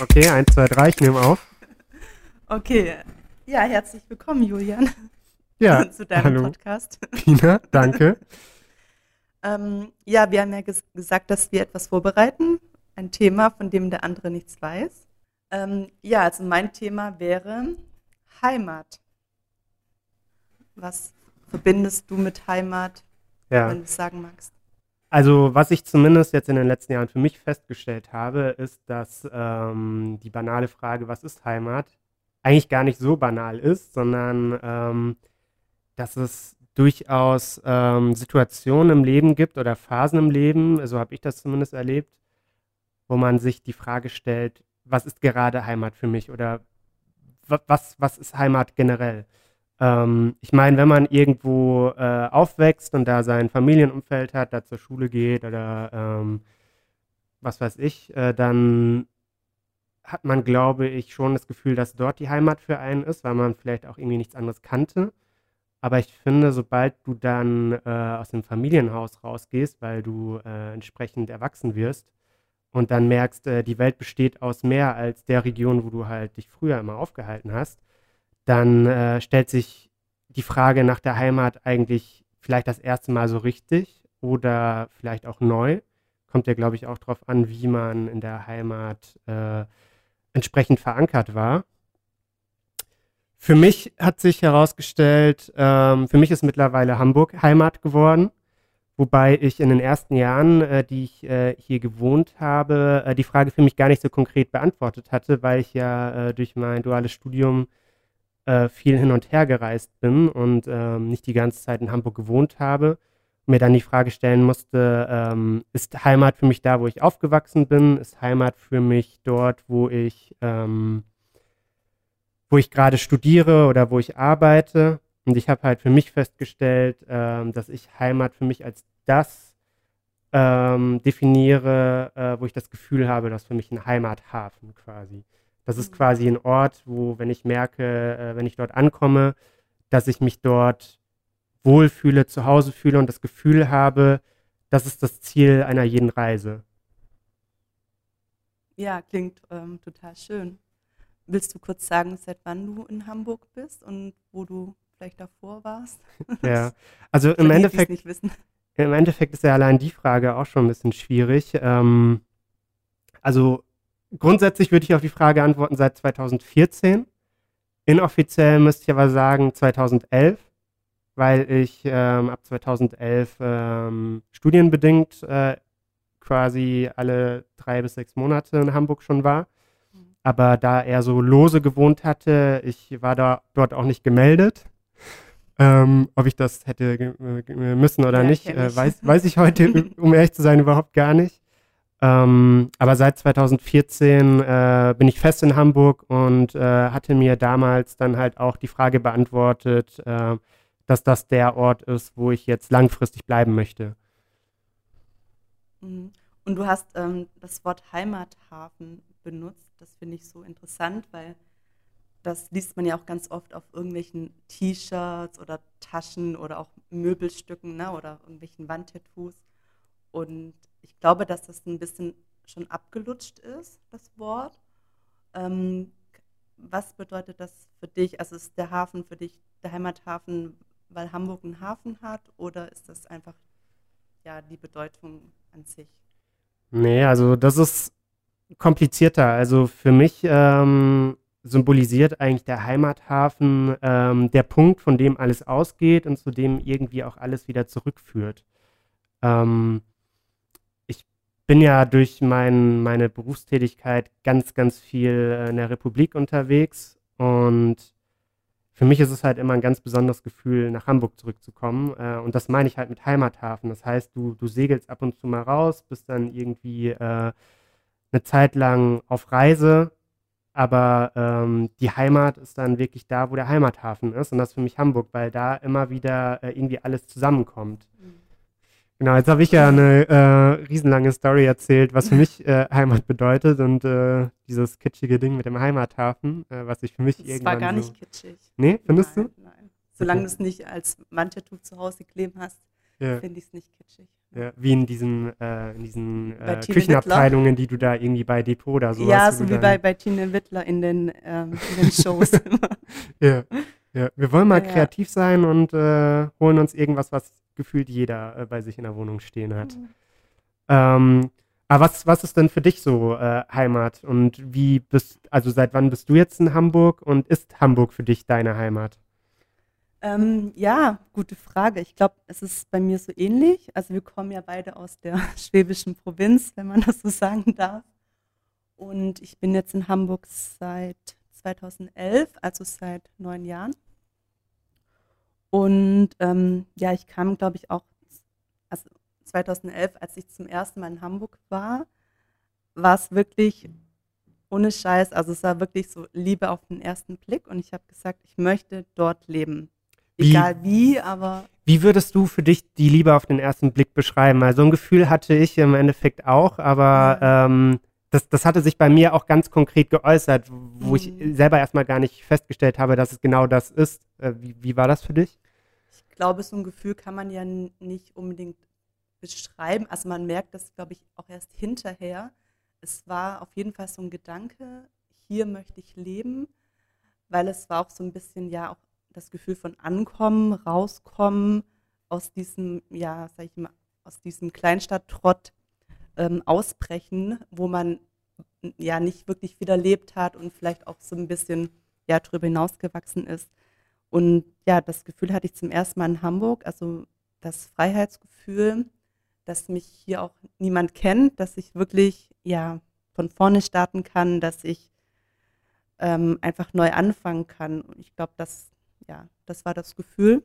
Okay, 1, 2, 3, ich nehme auf. Okay, ja, herzlich willkommen, Julian, Ja, zu deinem hallo. Podcast. Pina, danke. Ähm, ja, wir haben ja ges gesagt, dass wir etwas vorbereiten, ein Thema, von dem der andere nichts weiß. Ähm, ja, also mein Thema wäre Heimat. Was verbindest du mit Heimat, Ja. wenn du es sagen magst? Also, was ich zumindest jetzt in den letzten Jahren für mich festgestellt habe, ist, dass ähm, die banale Frage, was ist Heimat, eigentlich gar nicht so banal ist, sondern ähm, dass es durchaus ähm, Situationen im Leben gibt oder Phasen im Leben, so habe ich das zumindest erlebt, wo man sich die Frage stellt, was ist gerade Heimat für mich oder wa- was, was ist Heimat generell? Ähm, ich meine, wenn man irgendwo äh, aufwächst und da sein Familienumfeld hat, da zur Schule geht oder ähm, was weiß ich, äh, dann hat man, glaube ich, schon das Gefühl, dass dort die Heimat für einen ist, weil man vielleicht auch irgendwie nichts anderes kannte. Aber ich finde, sobald du dann äh, aus dem Familienhaus rausgehst, weil du äh, entsprechend erwachsen wirst und dann merkst, äh, die Welt besteht aus mehr als der Region, wo du halt dich früher immer aufgehalten hast, dann äh, stellt sich die Frage nach der Heimat eigentlich vielleicht das erste Mal so richtig oder vielleicht auch neu. Kommt ja, glaube ich, auch darauf an, wie man in der Heimat äh, entsprechend verankert war. Für mich hat sich herausgestellt, ähm, für mich ist mittlerweile Hamburg Heimat geworden, wobei ich in den ersten Jahren, äh, die ich äh, hier gewohnt habe, äh, die Frage für mich gar nicht so konkret beantwortet hatte, weil ich ja äh, durch mein duales Studium äh, viel hin und her gereist bin und ähm, nicht die ganze Zeit in Hamburg gewohnt habe. Mir dann die Frage stellen musste, ähm, ist Heimat für mich da, wo ich aufgewachsen bin? Ist Heimat für mich dort, wo ich, ähm, wo ich gerade studiere oder wo ich arbeite? Und ich habe halt für mich festgestellt, ähm, dass ich Heimat für mich als das ähm, definiere, äh, wo ich das Gefühl habe, dass für mich ein Heimathafen quasi. Das ist Mhm. quasi ein Ort, wo, wenn ich merke, äh, wenn ich dort ankomme, dass ich mich dort wohlfühle, zu Hause fühle und das Gefühl habe, das ist das Ziel einer jeden Reise. Ja, klingt ähm, total schön. Willst du kurz sagen, seit wann du in Hamburg bist und wo du vielleicht davor warst? Ja, also im Endeffekt, im Endeffekt ist ja allein die Frage auch schon ein bisschen schwierig. Ähm, also grundsätzlich würde ich auf die Frage antworten seit 2014. Inoffiziell müsste ich aber sagen 2011, weil ich ähm, ab 2011 ähm, studienbedingt äh, quasi alle drei bis sechs Monate in Hamburg schon war. Aber da er so lose gewohnt hatte, ich war da dort auch nicht gemeldet. Ähm, ob ich das hätte äh, müssen oder Ja, nicht, äh, weiß, weiß ich heute, um ehrlich zu sein, überhaupt gar nicht. Ähm, aber seit 2014 äh, bin ich fest in Hamburg und äh, hatte mir damals dann halt auch die Frage beantwortet, äh, dass das der Ort ist, wo ich jetzt langfristig bleiben möchte. Mhm. Und du hast ähm, das Wort Heimathafen benutzt. Das finde ich so interessant, weil das liest man ja auch ganz oft auf irgendwelchen T-Shirts oder Taschen oder auch Möbelstücken ne, oder irgendwelchen Wandtattoos. Und ich glaube, dass das ein bisschen schon abgelutscht ist, das Wort. Ähm, was bedeutet das für dich? Also ist der Hafen für dich der Heimathafen, weil Hamburg einen Hafen hat oder ist das einfach ja die Bedeutung an sich? Nee, also das ist komplizierter. Also für mich ähm, symbolisiert eigentlich der Heimathafen ähm, der Punkt, von dem alles ausgeht und zu dem irgendwie auch alles wieder zurückführt. Ähm, bin ja durch mein, meine Berufstätigkeit ganz, ganz viel äh, in der Republik unterwegs und für mich ist es halt immer ein ganz besonderes Gefühl, nach Hamburg zurückzukommen. Äh, und das meine ich halt mit Heimathafen. Das heißt, du, du segelst ab und zu mal raus, bist dann irgendwie äh, eine Zeit lang auf Reise, aber ähm, die Heimat ist dann wirklich da, wo der Heimathafen ist. Und das ist für mich Hamburg, weil da immer wieder äh, irgendwie alles zusammenkommt. Genau, jetzt habe ich ja eine äh, riesenlange Story erzählt, was für mich äh, Heimat bedeutet und äh, dieses kitschige Ding mit dem Heimathafen, äh, was ich für mich Das irgendwann war gar so nicht kitschig. Nee, findest nein, du? Nein. Solange Okay. du es nicht als Wandtattoo zu Hause kleben hast, Ja. finde ich es nicht kitschig. Ja, wie in diesen, äh, in diesen äh, Küchenabteilungen, die du da irgendwie bei Depot oder so ja, so wie bei, bei Tine Wittler in den, ähm, in den Shows. immer. Ja, ja. Wir wollen mal Ja. kreativ sein und äh, holen uns irgendwas, was gefühlt jeder äh, bei sich in der Wohnung stehen hat. Ähm, aber was, was ist denn für dich so äh, Heimat? Und wie bist, also seit wann bist du jetzt in Hamburg und ist Hamburg für dich deine Heimat? Ähm, ja, gute Frage. Ich glaube, es ist bei mir so ähnlich. Also wir kommen ja beide aus der schwäbischen Provinz, wenn man das so sagen darf. Und ich bin jetzt in Hamburg seit 2011, also seit neun Jahren. Und ähm, ja, ich kam, glaube ich, auch also 2011, als ich zum ersten Mal in Hamburg war, war es wirklich ohne Scheiß, also es war wirklich so Liebe auf den ersten Blick und ich habe gesagt, ich möchte dort leben. Wie- Egal wie, aber Wie würdest du für dich die Liebe auf den ersten Blick beschreiben? Weil so ein Gefühl hatte ich im Endeffekt auch, aber ähm, das, das hatte sich bei mir auch ganz konkret geäußert, wo ich Mhm. selber erstmal gar nicht festgestellt habe, dass es genau das ist. Äh, wie, wie war das für dich? Ich glaube, so ein Gefühl kann man ja nicht unbedingt beschreiben. Also man merkt das, glaube ich, auch erst hinterher. Es war auf jeden Fall so ein Gedanke, hier möchte ich leben, weil es war auch so ein bisschen ja auch das Gefühl von Ankommen, rauskommen, aus diesem, ja, sag ich mal, aus diesem Kleinstadttrott ähm, ausbrechen, wo man ja nicht wirklich wieder lebt hat und vielleicht auch so ein bisschen ja drüber hinausgewachsen ist. Und ja, das Gefühl hatte ich zum ersten Mal in Hamburg, also das Freiheitsgefühl, dass mich hier auch niemand kennt, dass ich wirklich ja von vorne starten kann, dass ich ähm, einfach neu anfangen kann. Und ich glaube, das ja, das war das Gefühl.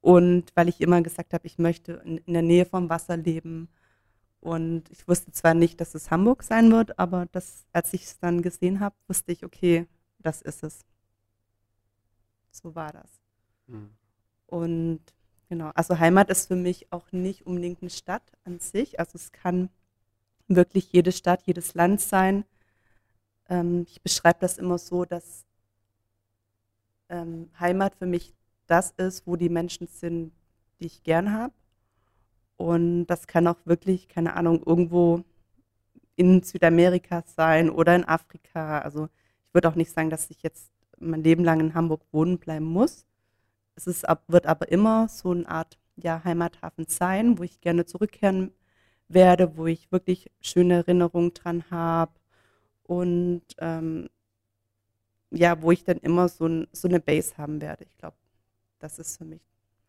Und weil ich immer gesagt habe, ich möchte in, in der Nähe vom Wasser leben. Und ich wusste zwar nicht, dass es Hamburg sein wird, aber das, als ich es dann gesehen habe, wusste ich, okay, das ist es. So war das. Und genau, also Heimat ist für mich auch nicht unbedingt eine Stadt an sich. Also es kann wirklich jede Stadt, jedes Land sein. Ähm, ich beschreibe das immer so, dass ähm, Heimat für mich das ist, wo die Menschen sind, die ich gern habe. Und das kann auch wirklich, keine Ahnung, irgendwo in Südamerika sein oder in Afrika. Also ich würde auch nicht sagen, dass ich jetzt mein Leben lang in Hamburg wohnen bleiben muss. Es ist, wird aber immer so eine Art ja, Heimathafen sein, wo ich gerne zurückkehren werde, wo ich wirklich schöne Erinnerungen dran habe und ähm, ja, wo ich dann immer so, ein, so eine Base haben werde. Ich glaube, das ist für mich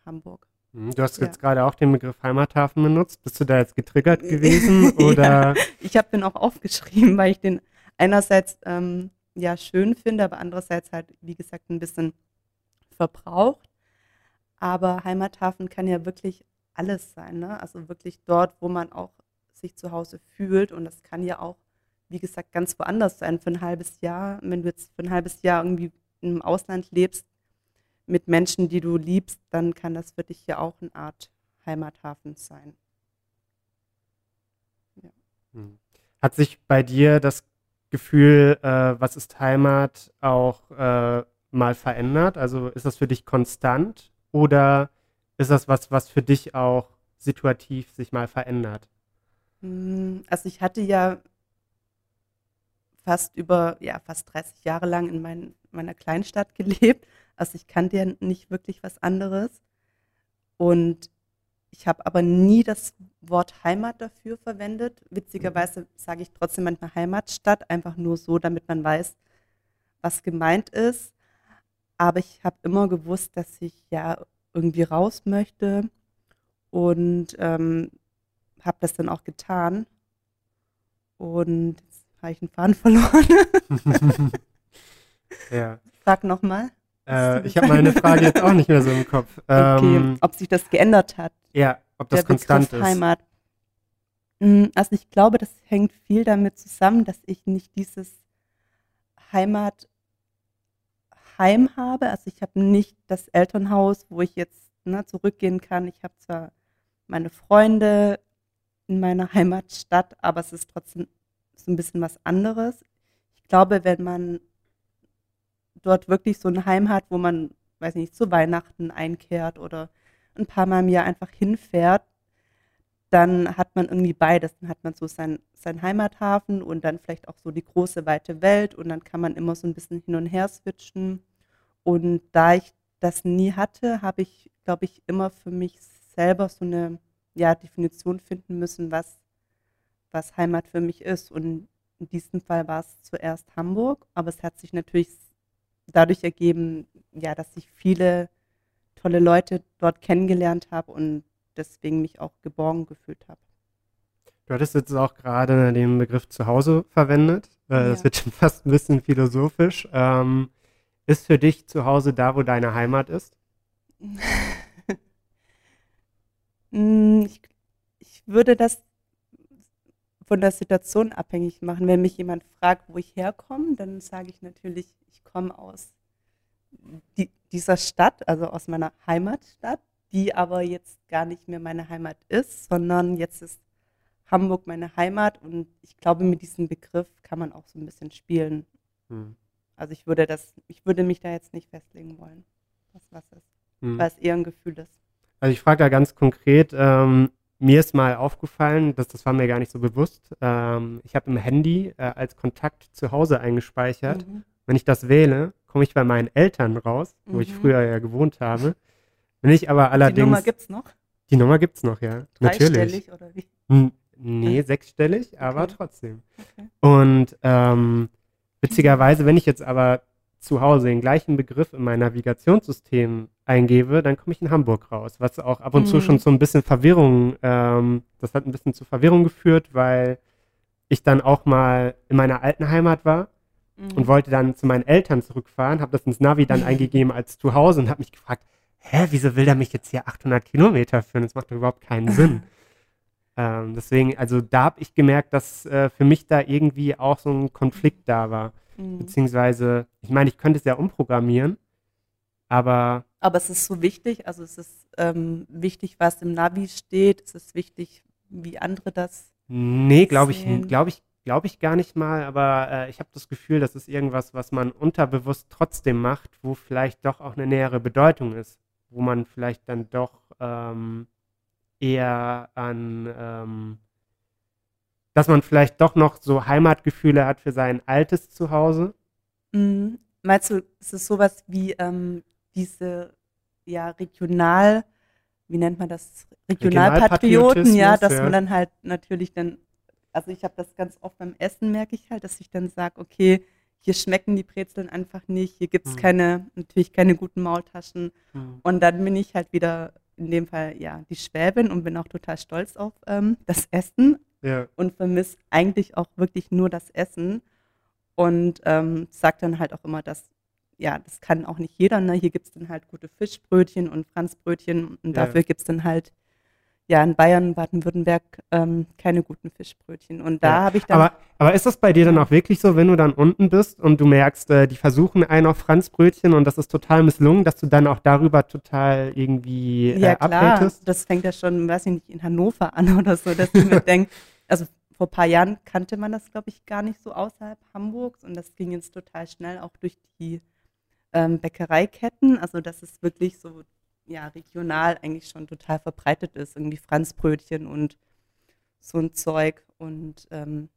Hamburg. Mhm, Du hast Ja. jetzt gerade auch den Begriff Heimathafen benutzt. Bist du da jetzt getriggert gewesen? Oder Ich habe den auch aufgeschrieben, weil ich den einerseits ähm, ja schön finde, aber andererseits halt, wie gesagt, ein bisschen verbraucht. Aber Heimathafen kann ja wirklich alles sein, ne? Also wirklich dort, wo man auch sich zu Hause fühlt. Und das kann ja auch, wie gesagt, ganz woanders sein für ein halbes Jahr. Wenn du jetzt für ein halbes Jahr irgendwie im Ausland lebst mit Menschen, die du liebst, dann kann das für dich ja auch eine Art Heimathafen sein. Hm. hat sich bei dir das Gefühl, äh, was ist Heimat, auch äh, mal verändert? Also ist das für dich konstant oder ist das was, was für dich auch situativ sich mal verändert? Mm, Also ich hatte ja fast über, ja, fast 30 Jahre lang in mein, meiner Kleinstadt gelebt. Also ich kannte ja nicht wirklich was anderes. Und ich habe aber nie das Wort Heimat dafür verwendet. Witzigerweise sage ich trotzdem manchmal Heimatstadt, einfach nur so, damit man weiß, was gemeint ist. Aber ich habe immer gewusst, dass ich ja irgendwie raus möchte und ähm, habe das dann auch getan. Und jetzt habe ich einen Faden verloren. ja. Frag nochmal. Äh, ich habe meine Frage jetzt auch nicht mehr so im Kopf. Okay, Ähm, ob sich das geändert hat, ja, ob das der konstant Begriff ist. Heimat. Mm, Also ich glaube, das hängt viel damit zusammen, dass ich nicht dieses Heimatheim habe. Also ich habe nicht das Elternhaus, wo ich jetzt ne, zurückgehen kann. Ich habe zwar meine Freunde in meiner Heimatstadt, aber es ist trotzdem so ein bisschen was anderes. Ich glaube, wenn man dort wirklich so ein Heim hat, wo man, weiß nicht, zu Weihnachten einkehrt oder ein paar Mal im Jahr einfach hinfährt, dann hat man irgendwie beides. Dann hat man so sein, sein Heimathafen und dann vielleicht auch so die große, weite Welt und dann kann man immer so ein bisschen hin und her switchen. Und da ich das nie hatte, habe ich, glaube ich, immer für mich selber so eine ja, Definition finden müssen, was, was Heimat für mich ist. Und in diesem Fall war es zuerst Hamburg, aber es hat sich natürlich dadurch ergeben, ja, dass ich viele tolle Leute dort kennengelernt habe und deswegen mich auch geborgen gefühlt habe. Du hattest jetzt auch gerade den Begriff Zuhause verwendet. Äh, ja. Das wird schon fast ein bisschen philosophisch. Ähm, ist für dich zu Hause da, wo deine Heimat ist? Mm, ich, ich würde das von der Situation abhängig machen. Wenn mich jemand fragt, wo ich herkomme, dann sage ich natürlich, ich komme aus die, dieser Stadt, also aus meiner Heimatstadt, die aber jetzt gar nicht mehr meine Heimat ist, sondern jetzt ist Hamburg meine Heimat und ich glaube, mit diesem Begriff kann man auch so ein bisschen spielen. Hm. Also ich würde das, ich würde mich da jetzt nicht festlegen wollen, was was ist, hm. weil es eher ein Gefühl ist. Also ich frage da ganz konkret, ähm, mir ist mal aufgefallen, dass das war mir gar nicht so bewusst. Ähm, ich habe im Handy äh, als Kontakt zu Hause eingespeichert. Mhm. Wenn ich das wähle, komme ich bei meinen Eltern raus, wo mhm. ich früher ja gewohnt habe. Wenn ich aber allerdings. Die Nummer gibt's noch? Die Nummer gibt's noch, ja. Natürlich. oder wie? N nee, sechsstellig, okay. aber trotzdem. Okay. Und ähm, witzigerweise, wenn ich jetzt aber zu Hause den gleichen Begriff in mein Navigationssystem eingebe, dann komme ich in Hamburg raus, was auch ab und mhm. zu schon so ein bisschen Verwirrung, ähm, das hat ein bisschen zu Verwirrung geführt, weil ich dann auch mal in meiner alten Heimat war mhm. und wollte dann zu meinen Eltern zurückfahren, habe das ins Navi dann eingegeben als zu Hause und habe mich gefragt, hä, wieso will der mich jetzt hier 800 Kilometer führen? Das macht doch überhaupt keinen Sinn. ähm, deswegen, also da habe ich gemerkt, dass äh, für mich da irgendwie auch so ein Konflikt da war. Mhm. Beziehungsweise, ich meine, ich könnte es ja umprogrammieren, aber. Aber es ist so wichtig, also es ist ähm, wichtig, was im Navi steht, es ist wichtig, wie andere das. Nee, glaube ich, glaube ich, glaube ich gar nicht mal, aber äh, ich habe das Gefühl, das ist irgendwas, was man unterbewusst trotzdem macht, wo vielleicht doch auch eine nähere Bedeutung ist, wo man vielleicht dann doch ähm, eher an ähm, dass man vielleicht doch noch so Heimatgefühle hat für sein altes Zuhause? Mhm. Meinst du, ist es sowas wie ähm, diese ja regional, wie nennt man das, Regionalpatrioten, ja, dass ja. man dann halt natürlich dann, also ich habe das ganz oft beim Essen, merke ich halt, dass ich dann sage, okay, hier schmecken die Brezeln einfach nicht, hier gibt es mhm. keine, natürlich keine guten Maultaschen. Mhm. Und dann bin ich halt wieder in dem Fall ja die Schwäbin und bin auch total stolz auf ähm, das Essen ja. und vermisse eigentlich auch wirklich nur das Essen. Und ähm, sagt dann halt auch immer, dass, ja, das kann auch nicht jeder. Ne? Hier gibt es dann halt gute Fischbrötchen und Franzbrötchen und ja. dafür gibt es dann halt ja, in Bayern, Baden-Württemberg ähm, keine guten Fischbrötchen. Und da ja. habe ich dann. Aber, aber ist das bei dir dann auch wirklich so, wenn du dann unten bist und du merkst, äh, die versuchen einen auf Franzbrötchen und das ist total misslungen, dass du dann auch darüber total irgendwie äh, ja, klar. Das fängt ja schon, weiß ich nicht, in Hannover an oder so, dass ich mir denke, also vor ein paar Jahren kannte man das, glaube ich, gar nicht so außerhalb Hamburgs und das ging jetzt total schnell auch durch die ähm, Bäckereiketten. Also, dass es wirklich so ja, regional eigentlich schon total verbreitet ist. Irgendwie Franzbrötchen und so ein Zeug. Und ähm,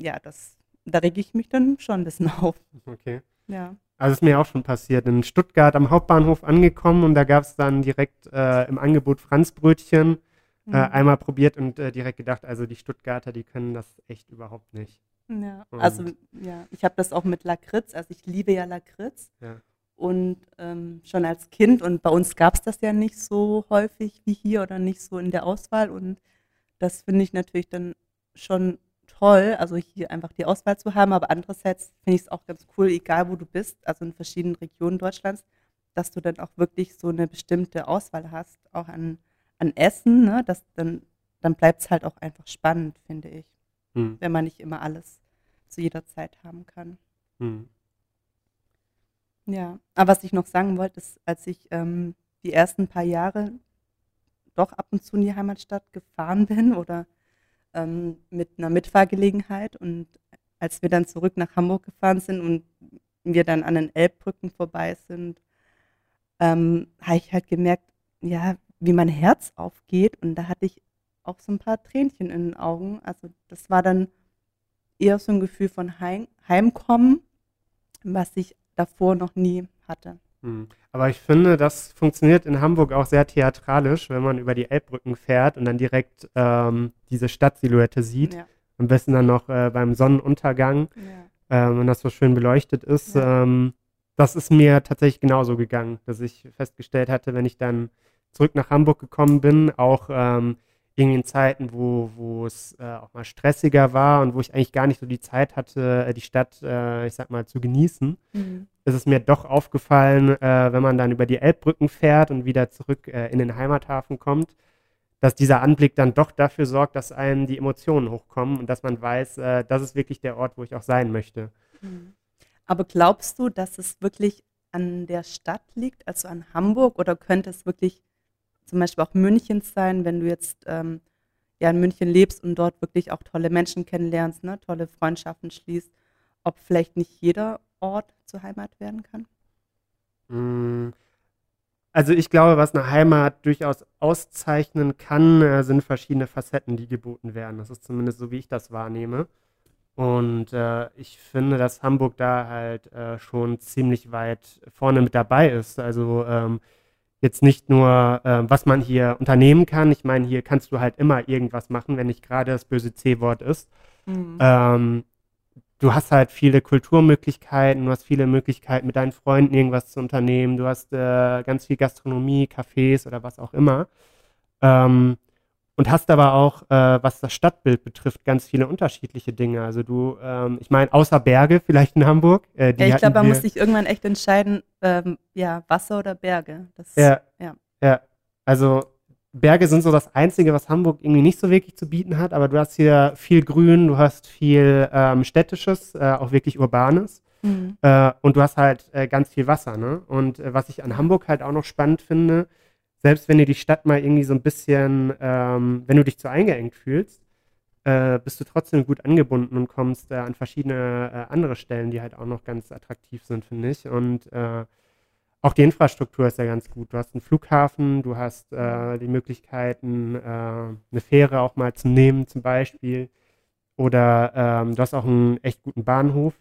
ja, das, da rege ich mich dann schon ein bisschen auf. Okay. Ja. Also ist mir auch schon passiert. In Stuttgart am Hauptbahnhof angekommen und da gab es dann direkt äh, im Angebot Franzbrötchen. Äh, mhm. Äh, einmal probiert und äh, direkt gedacht, also die Stuttgarter, die können das echt überhaupt nicht. Ja, und also ja, ich habe das auch mit Lakritz, also ich liebe ja Lakritz. Ja und ähm, schon als Kind und bei uns gab es das ja nicht so häufig wie hier oder nicht so in der Auswahl und das finde ich natürlich dann schon toll, also hier einfach die Auswahl zu haben, aber andererseits finde ich es auch ganz cool, egal wo du bist, also in verschiedenen Regionen Deutschlands, dass du dann auch wirklich so eine bestimmte Auswahl hast, auch an, an Essen, ne? das dann, dann bleibt es halt auch einfach spannend, finde ich, hm. wenn man nicht immer alles zu jeder Zeit haben kann. Hm. Ja, aber was ich noch sagen wollte, ist, als ich ähm, die ersten paar Jahre doch ab und zu in die Heimatstadt gefahren bin oder ähm, mit einer Mitfahrgelegenheit und als wir dann zurück nach Hamburg gefahren sind und wir dann an den Elbbrücken vorbei sind, ähm, habe ich halt gemerkt, ja, wie mein Herz aufgeht. Und da hatte ich auch so ein paar Tränchen in den Augen. Also das war dann eher so ein Gefühl von Heim Heimkommen, was ich davor noch nie hatte. Hm. Aber ich finde, das funktioniert in Hamburg auch sehr theatralisch, wenn man über die Elbbrücken fährt und dann direkt ähm, diese Stadtsilhouette sieht. Ja. Am besten dann noch äh, beim Sonnenuntergang, ja. ähm, wenn das so schön beleuchtet ist. Ja. Ähm, das ist mir tatsächlich genauso gegangen, dass ich festgestellt hatte, wenn ich dann zurück nach Hamburg gekommen bin, auch irgendwie in Zeiten, wo, wo es äh, auch mal stressiger war und wo ich eigentlich gar nicht so die Zeit hatte, äh, die Stadt, äh, ich sag mal, zu genießen, mhm. ist es mir doch aufgefallen, äh, wenn man dann über die Elbbrücken fährt und wieder zurück äh, in den Heimathafen kommt, dass dieser Anblick dann doch dafür sorgt, dass einem die Emotionen hochkommen und dass man weiß, äh, das ist wirklich der Ort, wo ich auch sein möchte. Mhm. Aber glaubst du, dass es wirklich an der Stadt liegt, also an Hamburg, oder könnte es wirklich zum Beispiel auch Münchens sein, wenn du jetzt ähm, ja in München lebst und dort wirklich auch tolle Menschen kennenlernst, ne, tolle Freundschaften schließt, ob vielleicht nicht jeder Ort zur Heimat werden kann? Mm. Also ich glaube, was eine Heimat durchaus auszeichnen kann, äh, sind verschiedene Facetten, die geboten werden. Das ist zumindest so, wie ich das wahrnehme. Und äh, ich finde, dass Hamburg da halt äh, schon ziemlich weit vorne mit dabei ist. Also ähm, jetzt nicht nur, äh, was man hier unternehmen kann. Ich meine, hier kannst du halt immer irgendwas machen, wenn nicht gerade das böse C-Wort ist. Mhm. Ähm, du hast halt viele Kulturmöglichkeiten, du hast viele Möglichkeiten, mit deinen Freunden irgendwas zu unternehmen. Du hast äh, ganz viel Gastronomie, Cafés oder was auch immer. Ähm, und hast aber auch, äh, was das Stadtbild betrifft, ganz viele unterschiedliche Dinge. Also du, ähm, ich meine, außer Berge vielleicht in Hamburg. Äh, ja, ich glaube, man muss sich irgendwann echt entscheiden, ähm, ja, Wasser oder Berge. Das, ja, ja, ja. Also Berge sind so das Einzige, was Hamburg irgendwie nicht so wirklich zu bieten hat, aber du hast hier viel Grün, du hast viel ähm, Städtisches, äh, auch wirklich Urbanes. Mhm. Äh, und du hast halt äh, ganz viel Wasser, ne? Und äh, was ich an Hamburg halt auch noch spannend finde, selbst wenn dir die Stadt mal irgendwie so ein bisschen, ähm, wenn du dich zu eingeengt fühlst, äh, bist du trotzdem gut angebunden und kommst äh, an verschiedene äh, andere Stellen, die halt auch noch ganz attraktiv sind, finde ich. Und äh, auch die Infrastruktur ist ja ganz gut. Du hast einen Flughafen, du hast äh, die Möglichkeiten, äh, eine Fähre auch mal zu nehmen, zum Beispiel. Oder ähm, du hast auch einen echt guten Bahnhof.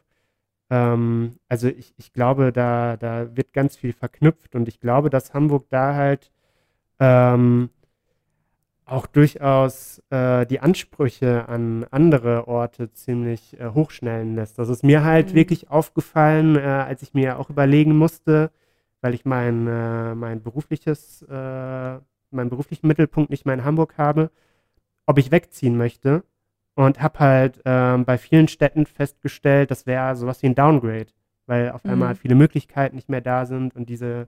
Ähm, also ich, ich glaube, da, da wird ganz viel verknüpft und ich glaube, dass Hamburg da halt ähm, auch durchaus äh, die Ansprüche an andere Orte ziemlich äh, hochschnellen lässt. Das ist mir halt mhm. wirklich aufgefallen, äh, als ich mir auch überlegen musste, weil ich mein, äh, mein berufliches, äh, meinen beruflichen Mittelpunkt nicht mehr in Hamburg habe, ob ich wegziehen möchte. Und habe halt ähm, bei vielen Städten festgestellt, das wäre sowas wie ein Downgrade, weil auf mhm. einmal viele Möglichkeiten nicht mehr da sind und diese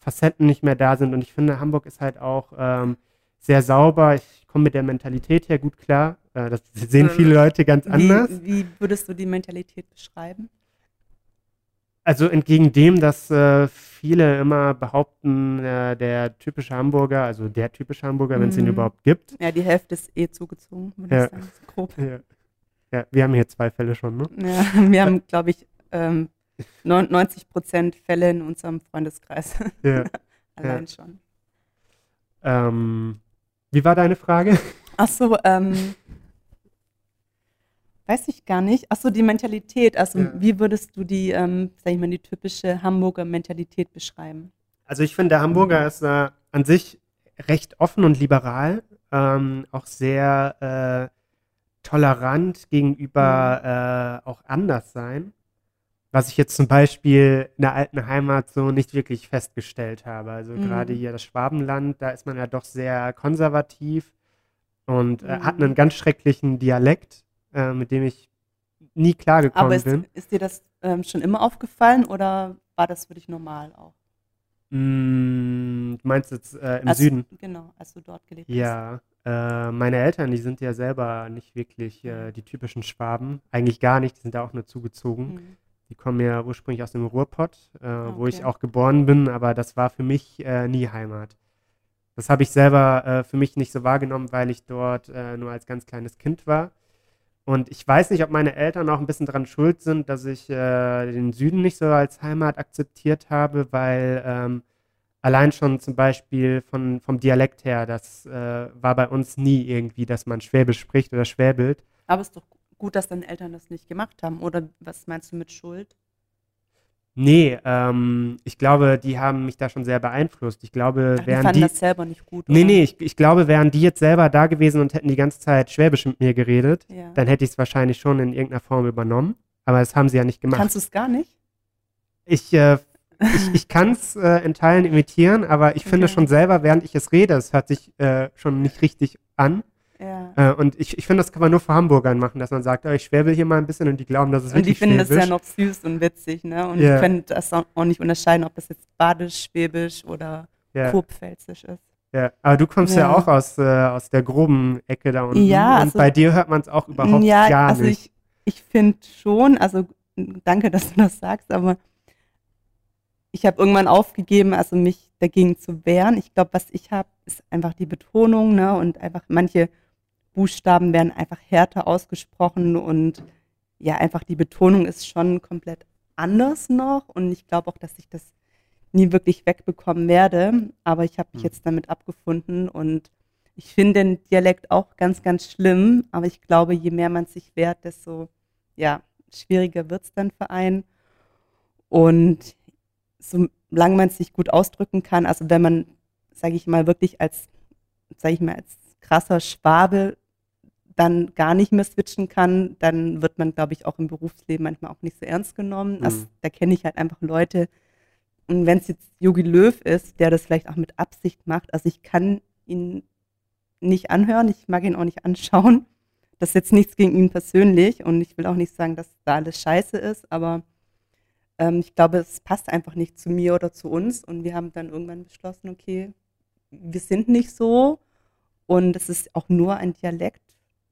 Facetten nicht mehr da sind. Und ich finde, Hamburg ist halt auch ähm, sehr sauber. Ich komme mit der Mentalität her gut klar. Äh, das sehen viele Leute ganz wie, anders. Wie würdest du die Mentalität beschreiben? Also entgegen dem, dass äh, viele immer behaupten, äh, der typische Hamburger, also der typische Hamburger, wenn es ihn mhm. überhaupt gibt. Ja, die Hälfte ist eh zugezogen, würde ja. ich sagen, so grob. Ja. ja. wir haben hier zwei Fälle schon, ne? Ja, wir haben, glaube ich, ähm, 90 Prozent Fälle in unserem Freundeskreis. Ja. Allein ja. schon. Ähm, wie war deine Frage? Ach so, ähm, weiß ich gar nicht. Ach so, die Mentalität. Also, ja. wie würdest du die, ähm, sag ich mal, die typische Hamburger Mentalität beschreiben? Also, ich finde, der Hamburger ist äh, an sich recht offen und liberal, ähm, auch sehr äh, tolerant gegenüber mhm. äh, auch Anderssein was ich jetzt zum Beispiel in der alten Heimat so nicht wirklich festgestellt habe. Also mhm. gerade hier das Schwabenland, da ist man ja doch sehr konservativ und äh, mhm. hat einen ganz schrecklichen Dialekt, äh, mit dem ich nie klargekommen Aber ist, bin. ist dir das ähm, schon immer aufgefallen oder war das für dich normal auch? Mm, du meinst jetzt äh, im als, Süden? Genau, als du dort gelebt ja, hast. Ja, äh, meine Eltern, die sind ja selber nicht wirklich äh, die typischen Schwaben. Eigentlich gar nicht, die sind da auch nur zugezogen. Mhm. Die kommen ja ursprünglich aus dem Ruhrpott, äh, okay. wo ich auch geboren bin, aber das war für mich äh, nie Heimat. Das habe ich selber äh, für mich nicht so wahrgenommen, weil ich dort äh, nur als ganz kleines Kind war. Und ich weiß nicht, ob meine Eltern auch ein bisschen daran schuld sind, dass ich äh, den Süden nicht so als Heimat akzeptiert habe, weil ähm, allein schon zum Beispiel von, vom Dialekt her, das äh, war bei uns nie irgendwie, dass man Schwäbisch spricht oder schwäbelt. Aber es ist doch gut, dass deine Eltern das nicht gemacht haben. Oder was meinst du mit Schuld? Nee, ähm, ich glaube, die haben mich da schon sehr beeinflusst. Ich glaube, Ach, die wären fanden die. das selber nicht gut, Nee, oder? nee, ich, ich glaube, wären die jetzt selber da gewesen und hätten die ganze Zeit Schwäbisch mit mir geredet, Ja. dann hätte ich es wahrscheinlich schon in irgendeiner Form übernommen. Aber das haben sie ja nicht gemacht. Kannst du es gar nicht? ich, äh, ich, ich kann es äh, in Teilen imitieren, aber ich finde Okay. schon selber, während ich es rede, es hört sich äh, schon nicht richtig an. Ja. Äh, und ich, ich finde, das kann man nur vor Hamburgern machen, dass man sagt, oh, ich schwäbel hier mal ein bisschen und die glauben, dass es Und die wirklich finden das ja noch süß und witzig, ne? Und die können das auch nicht unterscheiden, ob das jetzt Badisch, Schwäbisch oder ja, Kurpfälzisch ist. ja. Aber du kommst ja, Ja. auch aus, äh, aus der groben Ecke da unten. Ja, und also- bei dir hört man es auch überhaupt ja, gar also nicht. ich, ich finde schon, also danke, dass du das sagst, aber ich habe irgendwann aufgegeben, also mich dagegen zu wehren. Ich glaube, was ich habe, ist einfach die Betonung, ne? Und einfach manche Buchstaben werden einfach härter ausgesprochen und ja, einfach die Betonung ist schon komplett anders noch und ich glaube auch, dass ich das nie wirklich wegbekommen werde, aber ich habe mich Hm. jetzt damit abgefunden und ich finde den Dialekt auch ganz, ganz schlimm, aber ich glaube, je mehr man sich wehrt, desto ja, schwieriger wird es dann für einen. Und solange man sich gut ausdrücken kann, also wenn man, sage ich mal, wirklich als, sage ich mal, als krasser Schwabe dann gar nicht mehr switchen kann, dann wird man, glaube ich, auch im Berufsleben manchmal auch nicht so ernst genommen. Also, Mhm. da kenne ich halt einfach Leute, und wenn es jetzt Yogi Löw ist, der das vielleicht auch mit Absicht macht, also ich kann ihn nicht anhören, ich mag ihn auch nicht anschauen. Das ist jetzt nichts gegen ihn persönlich und ich will auch nicht sagen, dass da alles scheiße ist, aber ähm, ich glaube, es passt einfach nicht zu mir oder zu uns und wir haben dann irgendwann beschlossen, okay, wir sind nicht so und es ist auch nur ein Dialekt.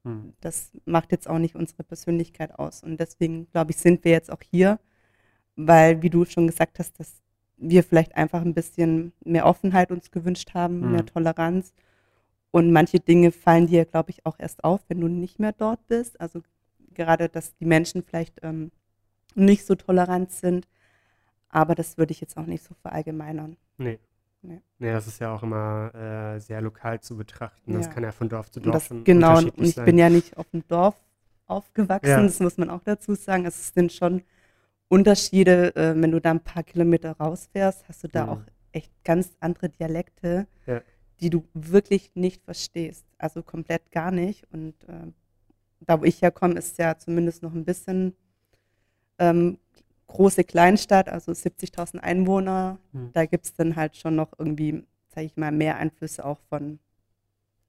Hm. Das macht jetzt auch nicht unsere Persönlichkeit aus und deswegen, glaube ich, sind wir jetzt auch hier, weil, wie du schon gesagt hast, dass wir vielleicht einfach ein bisschen mehr Offenheit uns gewünscht haben, Mhm. mehr Toleranz. Und manche Dinge fallen dir, glaube ich, auch erst auf, wenn du nicht mehr dort bist. Also gerade, dass die Menschen vielleicht ähm, nicht so tolerant sind. Aber das würde ich jetzt auch nicht so verallgemeinern. Nee. Nee. Nee, das ist ja auch immer äh, sehr lokal zu betrachten. Das Ja. kann ja von Dorf zu Dorf das, schon genau, und ich sein. bin ja nicht auf dem Dorf aufgewachsen, Ja. das muss man auch dazu sagen. Es sind schon Unterschiede, äh, wenn du da ein paar Kilometer rausfährst, hast du da Mhm. auch echt ganz andere Dialekte, Ja. die du wirklich nicht verstehst. Also komplett gar nicht. Und äh, da, wo ich herkomme, ist ja zumindest noch ein bisschen ähm, große Kleinstadt, also 70.000 Einwohner. Mhm. Da gibt es dann halt schon noch irgendwie, sage ich mal, mehr Einflüsse auch von,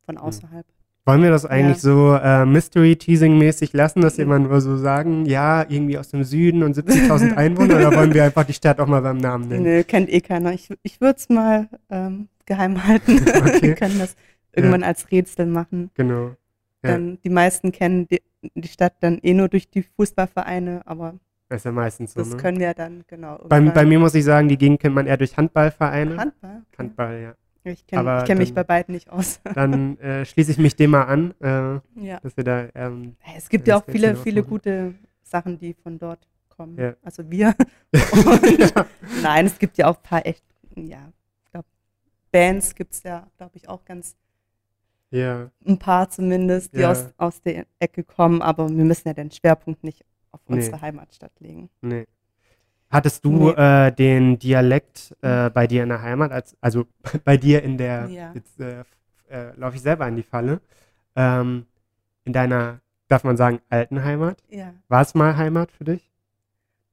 von außerhalb. Wollen wir das eigentlich Ja. so äh, Mystery-Teasing-mäßig lassen, dass immer nur so sagen, ja, irgendwie aus dem Süden und 70.000 Einwohner, oder wollen wir einfach die Stadt auch mal beim Namen nennen? Nö, kennt eh keiner. Ich, ich würde es mal ähm, geheim halten. Okay. Wir können das irgendwann als Rätsel machen. Genau. Ja. Dann, die meisten kennen die, die Stadt dann eh nur durch die Fußballvereine, aber Das ist ja meistens so. das Ne? können wir dann genau. Bei, bei mir muss ich sagen, die Gegend kennt man eher durch Handballvereine. Handball. Okay. Handball, ja. Ich kenne kenn mich bei beiden nicht aus. Dann äh, schließe ich mich dem mal an, äh, ja. dass wir da ähm, Es gibt ja auch viele, viele gute Sachen, die von dort kommen. Ja. Also wir. Und, Nein, es gibt ja auch ein paar echt, ja, ich glaube, Bands gibt es ja, glaube ich, auch ganz ja, ein paar zumindest, die Ja. aus, aus der Ecke kommen, aber wir müssen ja den Schwerpunkt nicht auf Nee. unsere Heimatstadt legen. nee. Hattest du Nee. äh, den Dialekt äh, bei dir in der Heimat, als, also bei dir in der, Ja. jetzt äh, äh, laufe ich selber in die Falle, ähm, in deiner, darf man sagen, alten Heimat? Ja, War es mal Heimat für dich?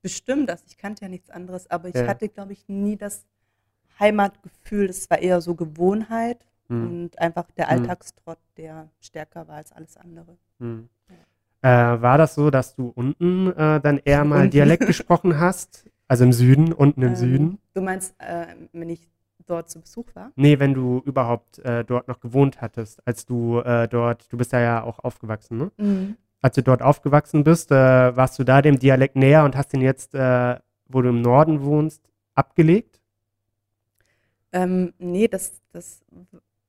bestimmt das. Ich kannte ja nichts anderes, aber ich Ja. hatte, glaube ich, nie das Heimatgefühl. Das war eher so Gewohnheit Hm. und einfach der Hm. Alltagstrott, der stärker war als alles andere. Hm. Äh, war das so, dass du unten äh, dann eher mal Unten. Dialekt gesprochen hast? Also im Süden, unten im Ähm, Süden? Du meinst, äh, wenn ich dort zu Besuch war? Nee, wenn du überhaupt äh, dort noch gewohnt hattest, als du äh, dort, du bist ja, ja auch aufgewachsen, ne? Mhm. Als du dort aufgewachsen bist, äh, warst du da dem Dialekt näher und hast den jetzt, wo du im Norden wohnst, abgelegt? Ähm, nee, das, das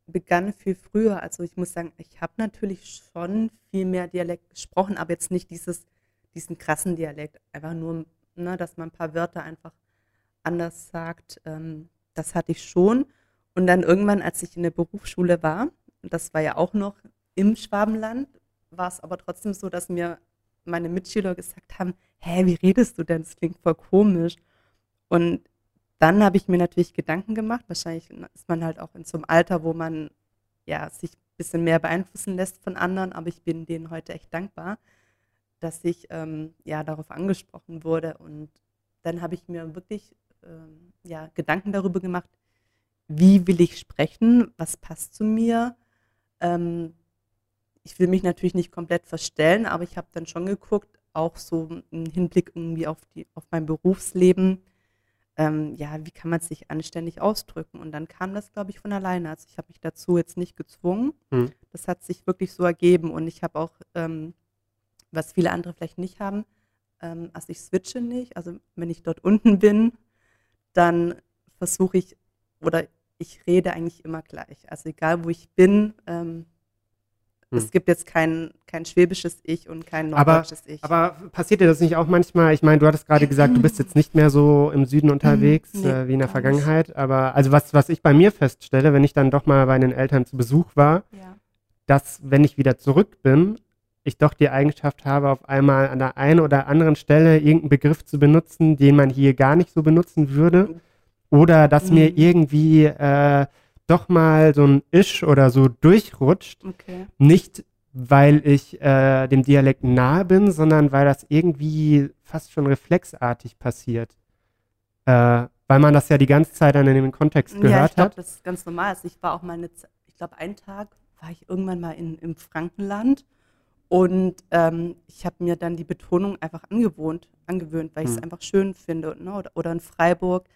begann viel früher. Also ich muss sagen, ich habe natürlich schon viel mehr Dialekt gesprochen, aber jetzt nicht dieses, diesen krassen Dialekt. Einfach nur, ne, dass man ein paar Wörter einfach anders sagt. Ähm, das hatte ich schon. Und dann irgendwann, als ich in der Berufsschule war, das war ja auch noch im Schwabenland, war es aber trotzdem so, dass mir meine Mitschüler gesagt haben, hä, wie redest du denn? Das klingt voll komisch. Und dann habe ich mir natürlich Gedanken gemacht. Wahrscheinlich ist man halt auch in so einem Alter, wo man ja sich ein bisschen mehr beeinflussen lässt von anderen, aber ich bin denen heute echt dankbar, dass ich ähm, ja darauf angesprochen wurde. Und dann habe ich mir wirklich ähm, ja, Gedanken darüber gemacht, wie will ich sprechen, was passt zu mir. Ähm, ich will mich natürlich nicht komplett verstellen, aber ich habe dann schon geguckt, auch so im Hinblick irgendwie auf, die, auf mein Berufsleben, ähm, ja, wie kann man sich anständig ausdrücken? Und dann kam das, glaube ich, von alleine. Also ich habe mich dazu jetzt nicht gezwungen. Mhm. Das hat sich wirklich so ergeben. Und ich habe auch, ähm, was viele andere vielleicht nicht haben, ähm, also ich switche nicht. Also wenn ich dort unten bin, dann versuche ich oder ich rede eigentlich immer gleich. Also egal, wo ich bin, ähm, hm. Es gibt jetzt kein, kein schwäbisches Ich und kein norddeutsches Ich. Aber passiert dir das nicht auch manchmal? Ich meine, du hattest gerade gesagt, du bist jetzt nicht mehr so im Süden unterwegs nee, äh, wie in der Vergangenheit. Nicht. Aber also was, was ich bei mir feststelle, wenn ich dann doch mal bei den Eltern zu Besuch war, ja. dass wenn ich wieder zurück bin, ich doch die Eigenschaft habe, auf einmal an der einen oder anderen Stelle irgendeinen Begriff zu benutzen, den man hier gar nicht so benutzen würde. Oder dass mhm. mir irgendwie äh, doch mal so ein Isch oder so durchrutscht. Okay. Nicht, weil ich äh, dem Dialekt nahe bin, sondern weil das irgendwie fast schon reflexartig passiert. Äh, weil man das ja die ganze Zeit dann in dem Kontext gehört ja, ich glaub, hat. Das ist ganz normal. Also ich war auch mal eine, ich glaube, einen Tag war ich irgendwann mal in, im Frankenland und ähm, ich habe mir dann die Betonung einfach angewohnt, angewöhnt, weil ich es hm. einfach schön finde. Ne? Oder, oder in Freiburg.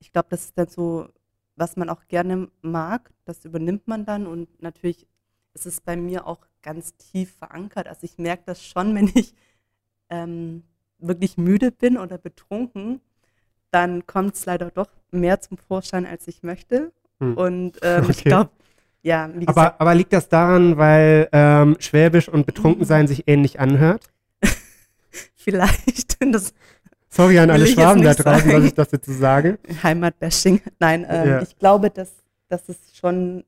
Ich glaube, das ist dann so was man auch gerne mag, das übernimmt man dann und natürlich ist es bei mir auch ganz tief verankert. Also ich merke das schon, wenn ich ähm, wirklich müde bin oder betrunken, dann kommt es leider doch mehr zum Vorschein, als ich möchte. Hm. Und ähm, okay. ich glaube, ja, wie gesagt. Aber, aber liegt das daran, weil ähm, Schwäbisch und Betrunkensein sich ähnlich anhört? Vielleicht. Das Sorry an alle Schwaben da draußen, dass ich das jetzt so sage. Heimatbashing. Nein, ähm, ja. ich glaube, dass, dass es schon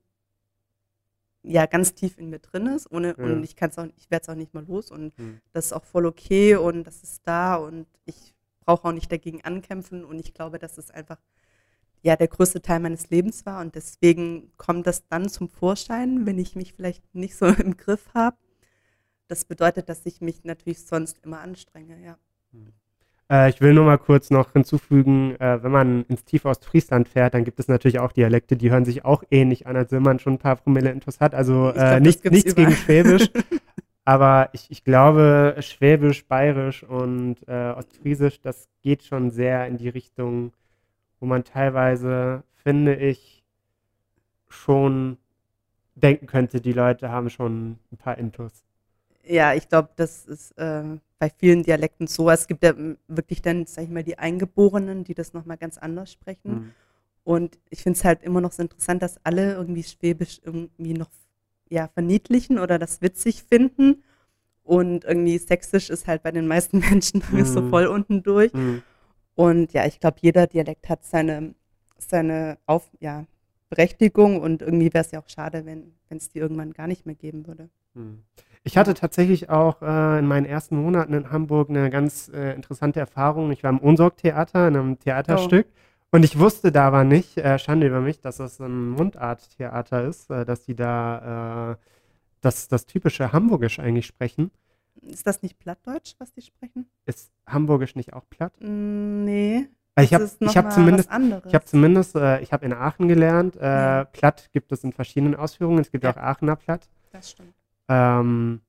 ja ganz tief in mir drin ist. Ohne, ja. Und ich kann es auch, ich werde es auch nicht mal los. Und hm. das ist auch voll okay und das ist da und ich brauche auch nicht dagegen ankämpfen. Und ich glaube, dass es einfach ja der größte Teil meines Lebens war. Und deswegen kommt das dann zum Vorschein, wenn ich mich vielleicht nicht so im Griff habe. Das bedeutet, dass ich mich natürlich sonst immer anstrenge, ja. Hm. Äh, ich will nur mal kurz noch hinzufügen, äh, wenn man ins Tiefostfriesland fährt, dann gibt es natürlich auch Dialekte, die hören sich auch ähnlich an, als wenn man schon ein paar Promille Intus hat. Also äh, nicht, nichts überall. gegen Schwäbisch. aber ich, ich glaube, Schwäbisch, Bayerisch und äh, Ostfriesisch, das geht schon sehr in die Richtung, wo man teilweise, finde ich, schon denken könnte, die Leute haben schon ein paar Intus. Ja, ich glaube, das ist äh, bei vielen Dialekten so. Es gibt ja wirklich dann, sag ich mal, die Eingeborenen, die das nochmal ganz anders sprechen. Mhm. Und ich finde es halt immer noch so interessant, dass alle irgendwie Schwäbisch irgendwie noch ja, verniedlichen oder das witzig finden. Und irgendwie Sächsisch ist halt bei den meisten Menschen mhm. so voll unten durch. Mhm. Und ja, ich glaube, jeder Dialekt hat seine, seine Auf, ja, Berechtigung und irgendwie wäre es ja auch schade, wenn es die irgendwann gar nicht mehr geben würde. Ich hatte tatsächlich auch äh, in meinen ersten Monaten in Hamburg eine ganz äh, interessante Erfahrung. Ich war im Unsorg-Theater, in einem Theaterstück. Oh. Und ich wusste da aber nicht, äh, Schande über mich, dass das ein Mundart-Theater ist, äh, dass die da äh, das, das typische Hamburgisch eigentlich sprechen. Ist das nicht Plattdeutsch, was die sprechen? Ist Hamburgisch nicht auch platt? Mm, nee. Ich habe hab zumindest, ich habe zumindest, äh, ich habe in Aachen gelernt. Äh, ja. Platt gibt es in verschiedenen Ausführungen. Es gibt ja. auch Aachener Platt. Das stimmt. Ähm,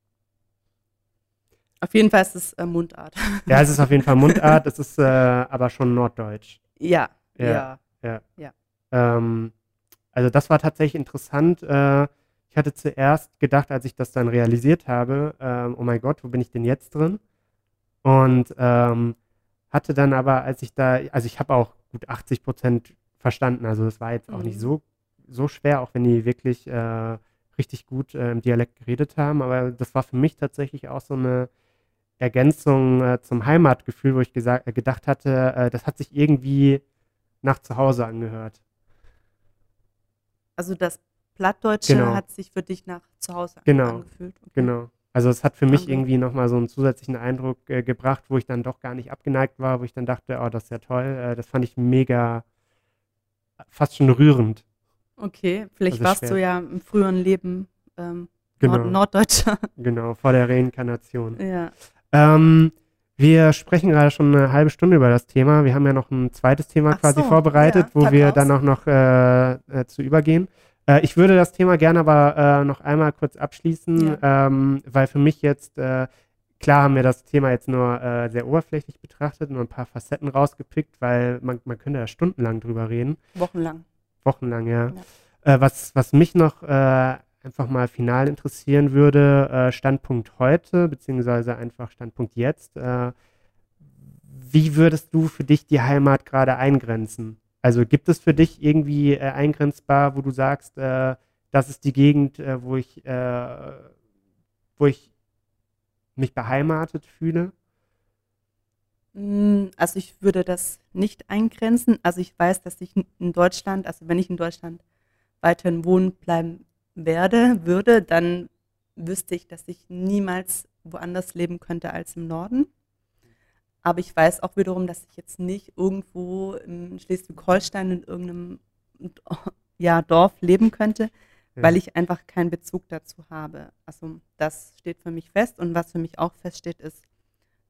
auf jeden Fall ist es äh, Mundart. Ja, es ist auf jeden Fall Mundart, es ist äh, aber schon Norddeutsch. Ja, ja. Ja. ja. Ähm, also das war tatsächlich interessant. Äh, ich hatte zuerst gedacht, als ich das dann realisiert habe, ähm, oh mein Gott, wo bin ich denn jetzt drin? Und ähm, hatte dann aber, als ich da, also ich habe auch gut 80 Prozent verstanden. Also es war jetzt auch mhm. nicht so, so schwer, auch wenn die wirklich äh, richtig gut äh, im Dialekt geredet haben. Aber das war für mich tatsächlich auch so eine Ergänzung äh, zum Heimatgefühl, wo ich gesagt, äh, gedacht hatte, äh, das hat sich irgendwie nach zu Hause angehört. Also das Plattdeutsche Genau. hat sich für dich nach zu Hause Genau. angefühlt. Okay. Genau. Also es hat für mich Okay. irgendwie nochmal so einen zusätzlichen Eindruck äh, gebracht, wo ich dann doch gar nicht abgeneigt war, wo ich dann dachte, oh, das ist ja toll. Äh, das fand ich mega, fast schon rührend. Okay, vielleicht Also warst schwer. du ja im früheren Leben ähm, Genau, Nord Norddeutscher. genau, vor der Reinkarnation. ja. Ähm, wir sprechen gerade schon eine halbe Stunde über das Thema. Wir haben ja noch ein zweites Thema Ach quasi so, vorbereitet, ja, wo wir aus. dann auch noch äh, äh, zu übergehen. Äh, ich würde das Thema gerne aber äh, noch einmal kurz abschließen, ähm, weil für mich jetzt, äh, klar haben wir das Thema jetzt nur äh, sehr oberflächlich betrachtet, nur ein paar Facetten rausgepickt, weil man, man könnte da stundenlang drüber reden, Wochenlang. Wochenlang, ja. Äh, was, was mich noch äh, einfach mal final interessieren würde, äh, Standpunkt heute, beziehungsweise einfach Standpunkt jetzt. Äh, wie würdest du für dich die Heimat gerade eingrenzen? Also gibt es für dich irgendwie äh, eingrenzbar, wo du sagst, äh, das ist die Gegend, äh, wo ich, äh, wo ich mich beheimatet fühle? Mm, Also ich würde das nicht eingrenzen. Also ich weiß, dass ich in Deutschland, also wenn ich in Deutschland weiterhin wohnen bleiben werde, würde, dann wüsste ich, dass ich niemals woanders leben könnte als im Norden. Aber ich weiß auch wiederum, dass ich jetzt nicht irgendwo in Schleswig-Holstein in irgendeinem ja, Dorf leben könnte, weil ich einfach keinen Bezug dazu habe. Also das steht für mich fest und was für mich auch feststeht, ist,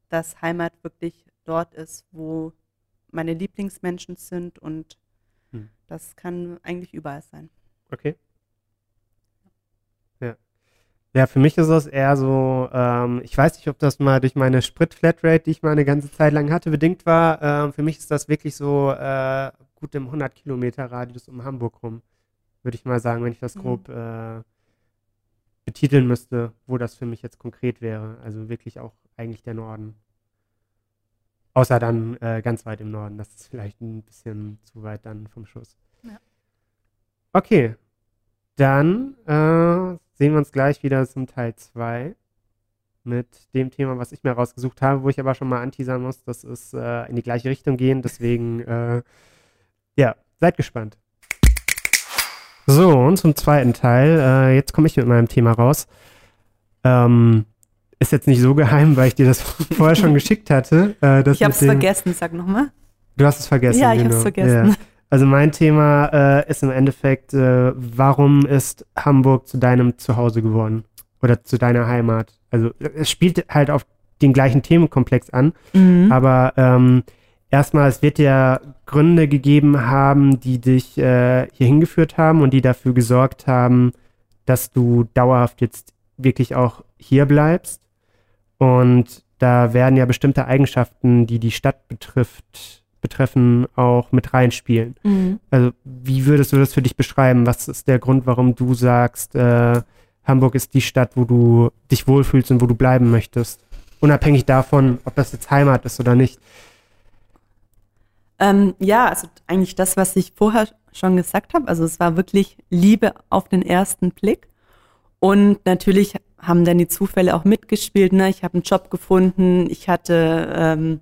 dass Heimat wirklich dort ist, wo meine Lieblingsmenschen sind und Hm. das kann eigentlich überall sein. Okay. Ja. Ja, für mich ist das eher so, ähm, ich weiß nicht, ob das mal durch meine Sprit-Flatrate, die ich mal eine ganze Zeit lang hatte, bedingt war. Ähm, für mich ist das wirklich so äh, gut im 100 Kilometer Radius um Hamburg rum, würde ich mal sagen, wenn ich das Mhm. grob äh, betiteln müsste, wo das für mich jetzt konkret wäre. Also wirklich auch eigentlich der Norden. Außer dann äh, ganz weit im Norden. Das ist vielleicht ein bisschen zu weit dann vom Schuss. Ja. Okay. Dann äh, sehen wir uns gleich wieder zum Teil 2 mit dem Thema, was ich mir rausgesucht habe, wo ich aber schon mal anteasern muss, das ist äh, in die gleiche Richtung gehen. Deswegen, äh, ja, seid gespannt. So, und zum zweiten Teil. Äh, jetzt komme ich mit meinem Thema raus. Ähm, ist jetzt nicht so geheim, weil ich dir das vorher schon geschickt hatte. Äh, Ich habe es mit dem- vergessen, sag nochmal. Du hast es vergessen. Ja, ich habe genau. es vergessen. Ja. Also mein Thema äh, ist im Endeffekt, äh, warum ist Hamburg zu deinem Zuhause geworden? Oder zu deiner Heimat? Also es spielt halt auf den gleichen Themenkomplex an, Mhm. aber ähm, erstmal, es wird ja Gründe gegeben haben, die dich äh, hier hingeführt haben und die dafür gesorgt haben, dass du dauerhaft jetzt wirklich auch hier bleibst. Und da werden ja bestimmte Eigenschaften, die die Stadt betrifft, betreffen, auch mit reinspielen. Mhm. Also wie würdest du das für dich beschreiben? Was ist der Grund, warum du sagst, äh, Hamburg ist die Stadt, wo du dich wohlfühlst und wo du bleiben möchtest? Unabhängig davon, ob das jetzt Heimat ist oder nicht. Ähm, ja, also eigentlich das, was ich vorher schon gesagt habe. Also es war wirklich Liebe auf den ersten Blick. Und natürlich haben dann die Zufälle auch mitgespielt. Ne? Ich habe einen Job gefunden. Ich hatte ähm,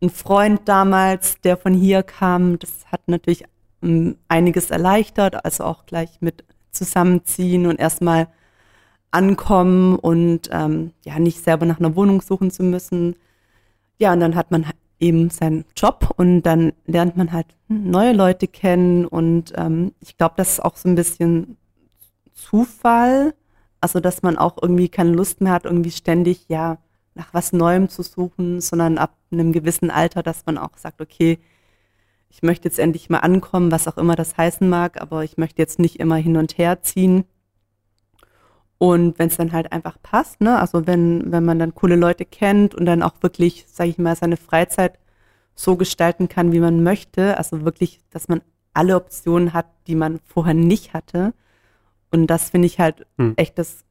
einen Freund damals, der von hier kam. Das hat natürlich ähm, einiges erleichtert. Also auch gleich mit zusammenziehen und erstmal ankommen und ähm, ja nicht selber nach einer Wohnung suchen zu müssen. Ja, und dann hat man eben seinen Job und dann lernt man halt neue Leute kennen und ähm, ich glaube, das ist auch so ein bisschen Zufall, also dass man auch irgendwie keine Lust mehr hat, irgendwie ständig ja nach was Neuem zu suchen, sondern ab einem gewissen Alter, dass man auch sagt, okay, ich möchte jetzt endlich mal ankommen, was auch immer das heißen mag, aber ich möchte jetzt nicht immer hin und her ziehen. Und wenn es dann halt einfach passt, ne, also wenn, wenn man dann coole Leute kennt und dann auch wirklich, sage ich mal, seine Freizeit so gestalten kann, wie man möchte, also wirklich, dass man alle Optionen hat, die man vorher nicht hatte. Und das finde ich halt Hm. echt das,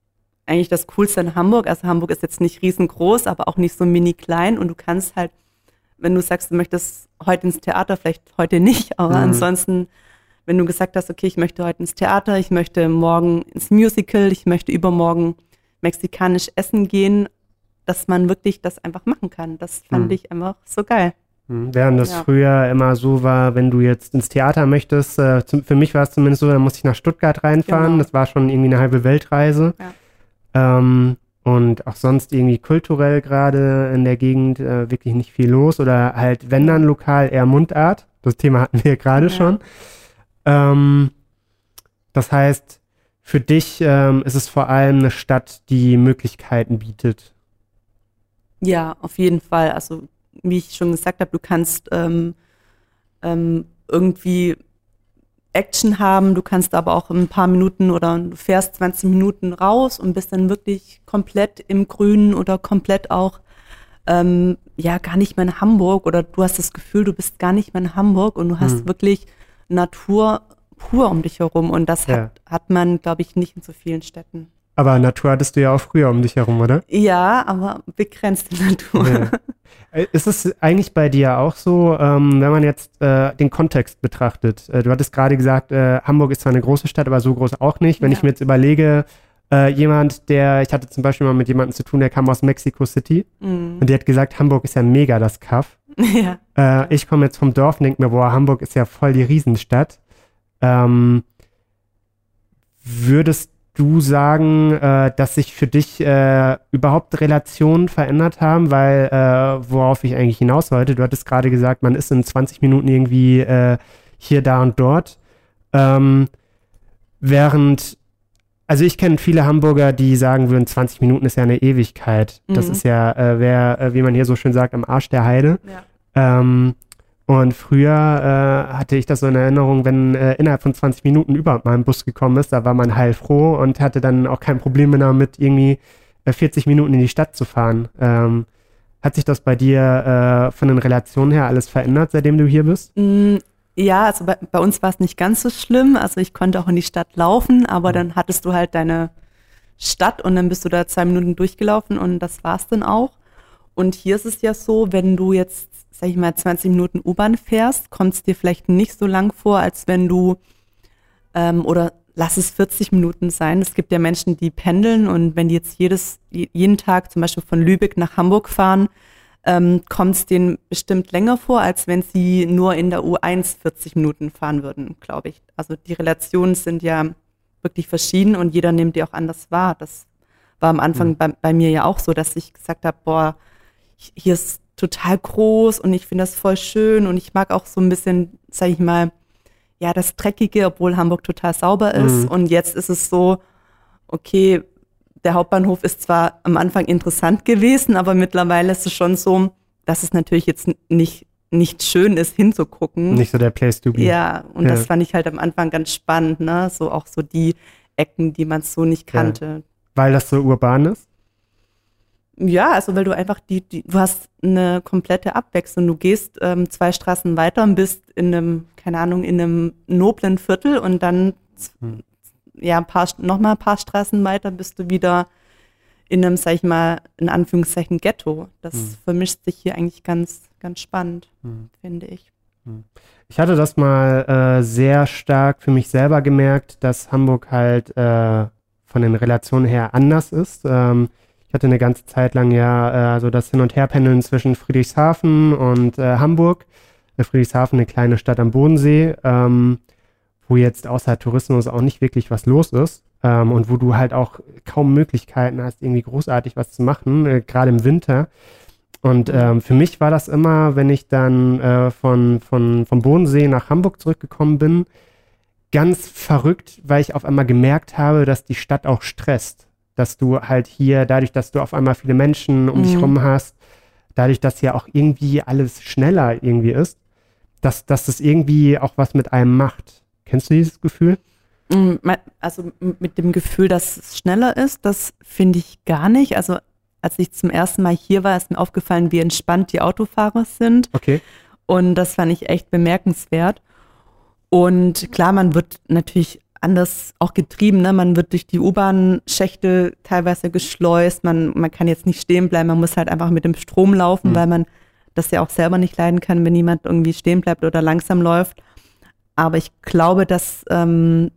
eigentlich das Coolste in Hamburg. Also Hamburg ist jetzt nicht riesengroß, aber auch nicht so mini klein und du kannst halt, wenn du sagst, du möchtest heute ins Theater, vielleicht heute nicht, aber Mhm. ansonsten, wenn du gesagt hast, okay, ich möchte heute ins Theater, ich möchte morgen ins Musical, ich möchte übermorgen mexikanisch essen gehen, dass man wirklich das einfach machen kann. Das fand Mhm. ich einfach so geil. Hm, Während das Ja. früher immer so war, wenn du jetzt ins Theater möchtest, äh, zum, für mich war es zumindest so, dann musste ich nach Stuttgart reinfahren. Genau. Das war schon irgendwie eine halbe Weltreise. Ähm, und auch sonst irgendwie kulturell gerade in der Gegend äh, wirklich nicht viel los oder halt, wenn dann lokal eher Mundart. Das Thema hatten wir gerade Ja. schon. Ähm, das heißt, für dich ähm, ist es vor allem eine Stadt, die Möglichkeiten bietet. Ja, auf jeden Fall. Also, wie ich schon gesagt habe, du kannst ähm, ähm, irgendwie Action haben, du kannst aber auch ein paar Minuten oder du fährst 20 Minuten raus und bist dann wirklich komplett im Grünen oder komplett auch ähm, ja gar nicht mehr in Hamburg oder du hast das Gefühl, du bist gar nicht mehr in Hamburg und du hast Hm. wirklich Natur pur um dich herum und das Ja. hat, hat man, glaube ich, nicht in so vielen Städten. Aber Natur hattest du ja auch früher um dich herum, oder? Ja, aber begrenzte Natur. Ja. Äh, Ist es eigentlich bei dir auch so, ähm, wenn man jetzt äh, den Kontext betrachtet? Äh, du hattest gerade gesagt, äh, Hamburg ist zwar eine große Stadt, aber so groß auch nicht. Wenn Ja. ich mir jetzt überlege, äh, jemand, der, ich hatte zum Beispiel mal mit jemandem zu tun, der kam aus Mexico City Mm. und der hat gesagt, Hamburg ist ja mega das Kaff. ja. Äh, ich komme jetzt vom Dorf und denke mir, boah, Hamburg ist ja voll die Riesenstadt. Ähm, würdest du sagen, äh, dass sich für dich äh, überhaupt Relationen verändert haben? Weil, äh, worauf ich eigentlich hinaus wollte, du hattest gerade gesagt, man ist in 20 Minuten irgendwie äh, hier, da und dort. Ähm, während, also ich kenne viele Hamburger, die sagen würden, 20 Minuten ist ja eine Ewigkeit. Das Mhm. ist ja, äh, wer, äh, wie man hier so schön sagt, am Arsch der Heide. Ja. Ähm, und früher äh, hatte ich das so in Erinnerung, wenn äh, innerhalb von 20 Minuten überhaupt mal ein Bus gekommen ist, da war man heilfroh und hatte dann auch kein Problem mehr damit, irgendwie äh, 40 Minuten in die Stadt zu fahren. Ähm, hat sich das bei dir äh, von den Relationen her alles verändert, seitdem du hier bist? Mm, Ja, also bei, bei uns war es nicht ganz so schlimm. Also ich konnte auch in die Stadt laufen, aber Mhm. dann hattest du halt deine Stadt und dann bist du da zwei Minuten durchgelaufen und das war's dann auch. Und hier ist es ja so, wenn du jetzt, sag ich mal, 20 Minuten U-Bahn fährst, kommt es dir vielleicht nicht so lang vor, als wenn du, ähm, oder lass es 40 Minuten sein. Es gibt ja Menschen, die pendeln und wenn die jetzt jedes, je- jeden Tag zum Beispiel von Lübeck nach Hamburg fahren, ähm, kommt es denen bestimmt länger vor, als wenn sie nur in der U1 40 Minuten fahren würden, glaube ich. Also die Relationen sind ja wirklich verschieden und jeder nimmt die auch anders wahr. Das war am Anfang Mhm. bei, bei mir ja auch so, dass ich gesagt habe, boah, hier ist total groß und ich finde das voll schön und ich mag auch so ein bisschen, sag ich mal, ja, das Dreckige, obwohl Hamburg total sauber ist. Mhm. Und jetzt ist es so, okay, der Hauptbahnhof ist zwar am Anfang interessant gewesen, aber mittlerweile ist es schon so, dass es natürlich jetzt nicht, nicht schön ist, hinzugucken. Nicht so der Place to be. Ja, und Ja. das fand ich halt am Anfang ganz spannend, ne? So auch so die Ecken, die man so nicht Ja. kannte. Weil das so urban ist? Ja, also weil du einfach die, die du hast eine komplette Abwechslung. Du gehst ähm, zwei Straßen weiter und bist in einem, keine Ahnung, in einem noblen Viertel und dann Hm. ja ein paar noch mal ein paar Straßen weiter bist du wieder in einem, sag ich mal, in Anführungszeichen Ghetto. Das Hm. vermischt sich hier eigentlich ganz, ganz spannend, Hm. finde ich. Ich hatte das mal äh, sehr stark für mich selber gemerkt, dass Hamburg halt äh, von den Relationen her anders ist. Ähm, ich hatte eine ganze Zeit lang ja äh, so das Hin- und Herpendeln zwischen Friedrichshafen und äh, Hamburg. Äh, Friedrichshafen, eine kleine Stadt am Bodensee, ähm, wo jetzt außer Tourismus auch nicht wirklich was los ist. Ähm, und wo du halt auch kaum Möglichkeiten hast, irgendwie großartig was zu machen, äh, gerade im Winter. Und ähm, für mich war das immer, wenn ich dann äh, von, von, vom Bodensee nach Hamburg zurückgekommen bin, ganz verrückt, weil ich auf einmal gemerkt habe, dass die Stadt auch stresst. Dass du halt hier, dadurch, dass du auf einmal viele Menschen um dich Mhm. rum hast, dadurch, dass ja auch irgendwie alles schneller irgendwie ist, dass, dass das irgendwie auch was mit einem macht. Kennst du dieses Gefühl? Mm, Also mit dem Gefühl, dass es schneller ist, das finde ich gar nicht. Also als ich zum ersten Mal hier war, ist mir aufgefallen, wie entspannt die Autofahrer sind. Okay. Und das fand ich echt bemerkenswert. Und klar, man wird natürlich anders auch getrieben. Ne? Man wird durch die U-Bahn-Schächte teilweise geschleust. Man, man kann jetzt nicht stehen bleiben. Man muss halt einfach mit dem Strom laufen, Mhm. weil man das ja auch selber nicht leiden kann, wenn jemand irgendwie stehen bleibt oder langsam läuft. Aber ich glaube, dass, ähm,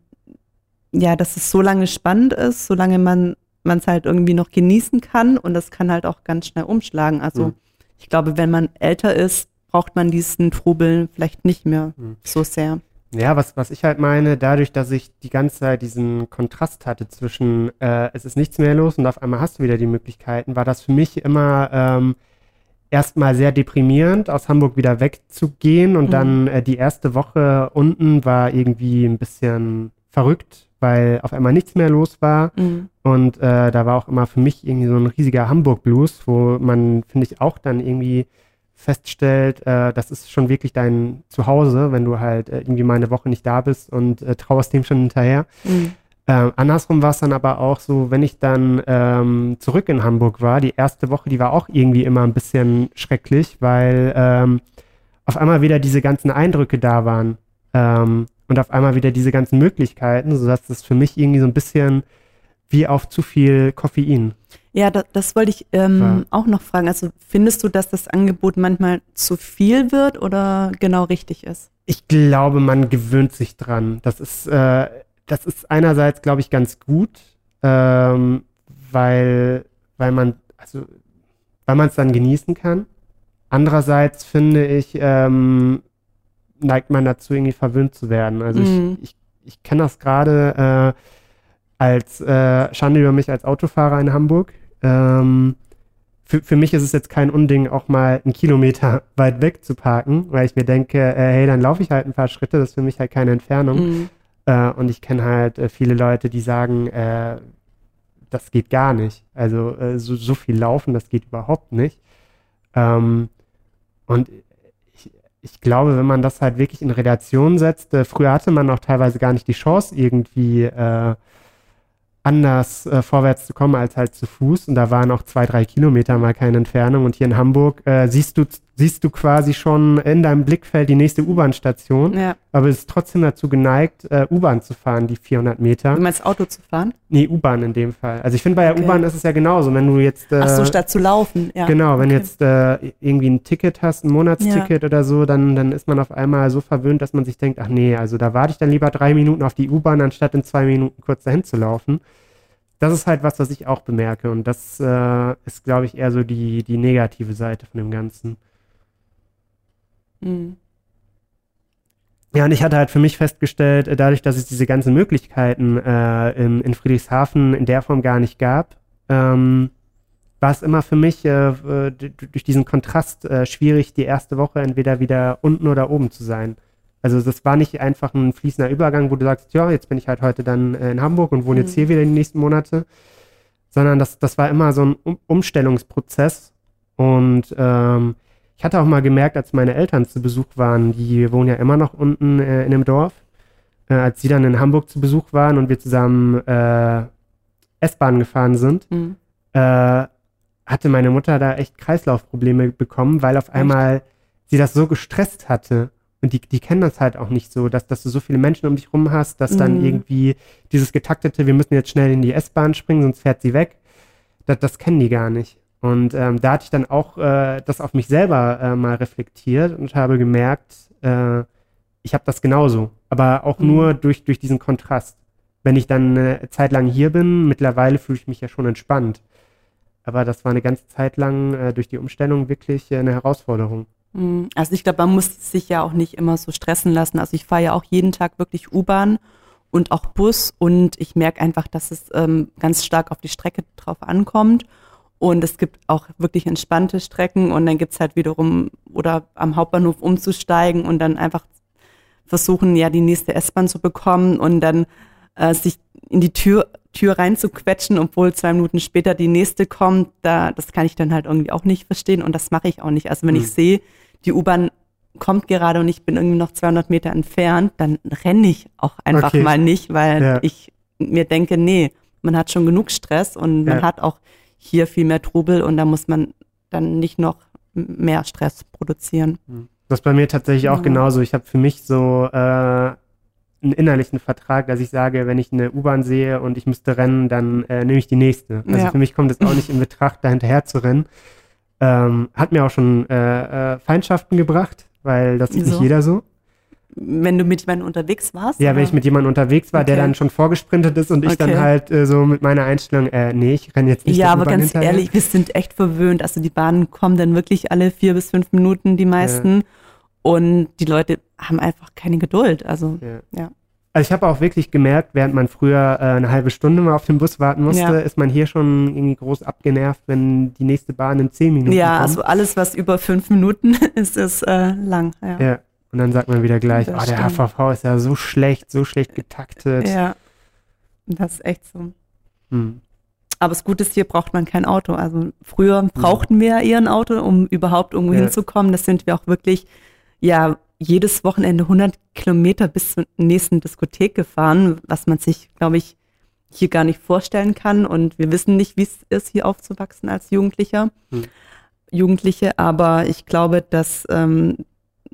ja, dass es so lange spannend ist, solange man man es halt irgendwie noch genießen kann und das kann halt auch ganz schnell umschlagen. Also Mhm. ich glaube, wenn man älter ist, braucht man diesen Trubel vielleicht nicht mehr mhm. so sehr. Ja, was, was ich halt meine, dadurch, dass ich die ganze Zeit diesen Kontrast hatte zwischen, äh, es ist nichts mehr los und auf einmal hast du wieder die Möglichkeiten, war das für mich immer ähm, erstmal sehr deprimierend, aus Hamburg wieder wegzugehen und mhm. dann äh, die erste Woche unten war irgendwie ein bisschen verrückt, weil auf einmal nichts mehr los war. Mhm. Und äh, da war auch immer für mich irgendwie so ein riesiger Hamburg-Blues, wo man, finde ich, auch dann irgendwie feststellt, äh, das ist schon wirklich dein Zuhause, wenn du halt äh, irgendwie mal eine Woche nicht da bist und äh, trauerst dem schon hinterher. Mhm. Ähm, andersrum war es dann aber auch so, wenn ich dann ähm, zurück in Hamburg war, die erste Woche, die war auch irgendwie immer ein bisschen schrecklich, weil ähm, auf einmal wieder diese ganzen Eindrücke da waren ähm, und auf einmal wieder diese ganzen Möglichkeiten, sodass das für mich irgendwie so ein bisschen wie auf zu viel Koffein. Ja, das, das wollte ich ähm, ja. auch noch fragen. Also findest du, dass das Angebot manchmal zu viel wird oder genau richtig ist? Ich glaube, man gewöhnt sich dran. Das ist äh, das ist einerseits, glaube ich, ganz gut, ähm, weil, weil man, also, weil man es dann genießen kann. Andererseits finde ich, ähm, neigt man dazu, irgendwie verwöhnt zu werden. Also mhm. ich, ich, ich kenne das gerade äh, als äh, Schande über mich als Autofahrer in Hamburg. Ähm, für, für mich ist es jetzt kein Unding, auch mal einen Kilometer weit weg zu parken, weil ich mir denke, äh, hey, dann laufe ich halt ein paar Schritte, das ist für mich halt keine Entfernung. Mhm. Äh, und ich kenne halt äh, viele Leute, die sagen, äh, das geht gar nicht. Also äh, so, so, viel laufen, das geht überhaupt nicht. Ähm, und ich, ich, glaube, wenn man das halt wirklich in Relation setzt, äh, früher hatte man auch teilweise gar nicht die Chance, irgendwie äh, anders äh, vorwärts zu kommen als halt zu Fuß. Und da waren auch zwei, drei Kilometer mal keine Entfernung. Und hier in Hamburg äh, siehst du siehst du quasi schon in deinem Blickfeld die nächste U-Bahn-Station, ja. aber bist trotzdem dazu geneigt, äh, U-Bahn zu fahren, die 400 Meter. Du meinst Auto zu fahren? Nee, U-Bahn in dem Fall. Also ich finde, bei der okay. U-Bahn ist es ja genauso, wenn du jetzt... Äh, Ach so, statt zu laufen, ja. Genau, wenn okay. jetzt äh, irgendwie ein Ticket hast, ein Monatsticket ja. oder so, dann, dann ist man auf einmal so verwöhnt, dass man sich denkt, ach nee, also da warte ich dann lieber drei Minuten auf die U-Bahn, anstatt in zwei Minuten kurz dahin zu laufen das ist halt was, was ich auch bemerke. Und das äh, ist, glaube ich, eher so die, die negative Seite von dem Ganzen. Mhm. Ja, und ich hatte halt für mich festgestellt, äh, dadurch, dass es diese ganzen Möglichkeiten äh, in, in, Friedrichshafen in der Form gar nicht gab, ähm, war es immer für mich äh, durch diesen Kontrast äh, schwierig, die erste Woche entweder wieder unten oder oben zu sein. Also das war nicht einfach ein fließender Übergang, wo du sagst, ja, jetzt bin ich halt heute dann äh, in Hamburg und wohne mhm. jetzt hier wieder die nächsten Monate, sondern das, das war immer so ein um Umstellungsprozess. Und ähm, ich hatte auch mal gemerkt, als meine Eltern zu Besuch waren, die wohnen ja immer noch unten äh, in dem Dorf, äh, als sie dann in Hamburg zu Besuch waren und wir zusammen äh, S-Bahn gefahren sind, mhm. Äh, hatte meine Mutter da echt Kreislaufprobleme bekommen, weil auf einmal sie das so gestresst hatte und die, die kennen das halt auch nicht so, dass, dass du so viele Menschen um dich rum hast, dass mhm. dann irgendwie dieses getaktete, wir müssen jetzt schnell in die S-Bahn springen, sonst fährt sie weg. Das, das kennen die gar nicht. Und ähm, da hatte ich dann auch äh, das auf mich selber äh, mal reflektiert und habe gemerkt, äh, ich habe das genauso, aber auch mhm. nur durch, durch diesen Kontrast. Wenn ich dann eine Zeit lang hier bin, mittlerweile fühle ich mich ja schon entspannt. Aber das war eine ganze Zeit lang äh, durch die Umstellung wirklich äh, eine Herausforderung. Mhm. Also ich glaube, man muss sich ja auch nicht immer so stressen lassen. Also ich fahre ja auch jeden Tag wirklich U-Bahn und auch Bus und ich merke einfach, dass es ähm, ganz stark auf die Strecke drauf ankommt. Und es gibt auch wirklich entspannte Strecken und dann gibt es halt wiederum oder am Hauptbahnhof umzusteigen und dann einfach versuchen, ja, die nächste S-Bahn zu bekommen und dann äh, sich in die Tür, Tür reinzuquetschen, obwohl zwei Minuten später die nächste kommt, da, das kann ich dann halt irgendwie auch nicht verstehen und das mache ich auch nicht. Also wenn mhm. ich sehe, die U-Bahn kommt gerade und ich bin irgendwie noch 200 Meter entfernt, dann renne ich auch einfach okay. mal nicht, weil ja. ich mir denke, nee, man hat schon genug Stress und man ja. hat auch hier viel mehr Trubel und da muss man dann nicht noch mehr Stress produzieren. Hm. Das ist bei mir tatsächlich auch ja. genauso. Ich habe für mich so äh, einen innerlichen Vertrag, dass ich sage, wenn ich eine U-Bahn sehe und ich müsste rennen, dann äh, nehme ich die nächste. Also ja. für mich kommt es auch nicht in Betracht, da hinterher zu rennen. Ähm, hat mir auch schon äh, äh Feindschaften gebracht, weil das sieht Wieso? nicht jeder so. Wenn du mit jemandem unterwegs warst? Ja, oder? wenn ich mit jemandem unterwegs war, der Okay. dann schon vorgesprintet ist und ich dann Okay. halt äh, so mit meiner Einstellung, äh, nee, ich renne jetzt nicht Ja, der aber ganz hinterher. ehrlich, wir sind echt verwöhnt. Also die Bahnen kommen dann wirklich alle vier bis fünf Minuten, die meisten. Und die Leute haben einfach keine Geduld. Also Ja. Ja. Also ich habe auch wirklich gemerkt, während man früher äh, eine halbe Stunde mal auf den Bus warten musste, Ja. ist man hier schon irgendwie groß abgenervt, wenn die nächste Bahn in zehn Minuten ja, kommt. also alles, was über fünf Minuten ist, ist äh, lang. Ja. ja. Und dann sagt man wieder gleich, oh, der. HVV ist ja so schlecht, so schlecht getaktet. ja. Das ist echt so. Hm. Aber das Gute ist, hier braucht man kein Auto. Also früher brauchten wir ja eher ein Auto, um überhaupt irgendwo Ja. hinzukommen. Das sind wir auch wirklich, ja, jedes Wochenende 100 Kilometer bis zur nächsten Diskothek gefahren, was man sich, glaube ich, hier gar nicht vorstellen kann. Und wir wissen nicht, wie es ist, hier aufzuwachsen als Jugendlicher. Hm. Jugendliche, aber ich glaube, dass, ähm,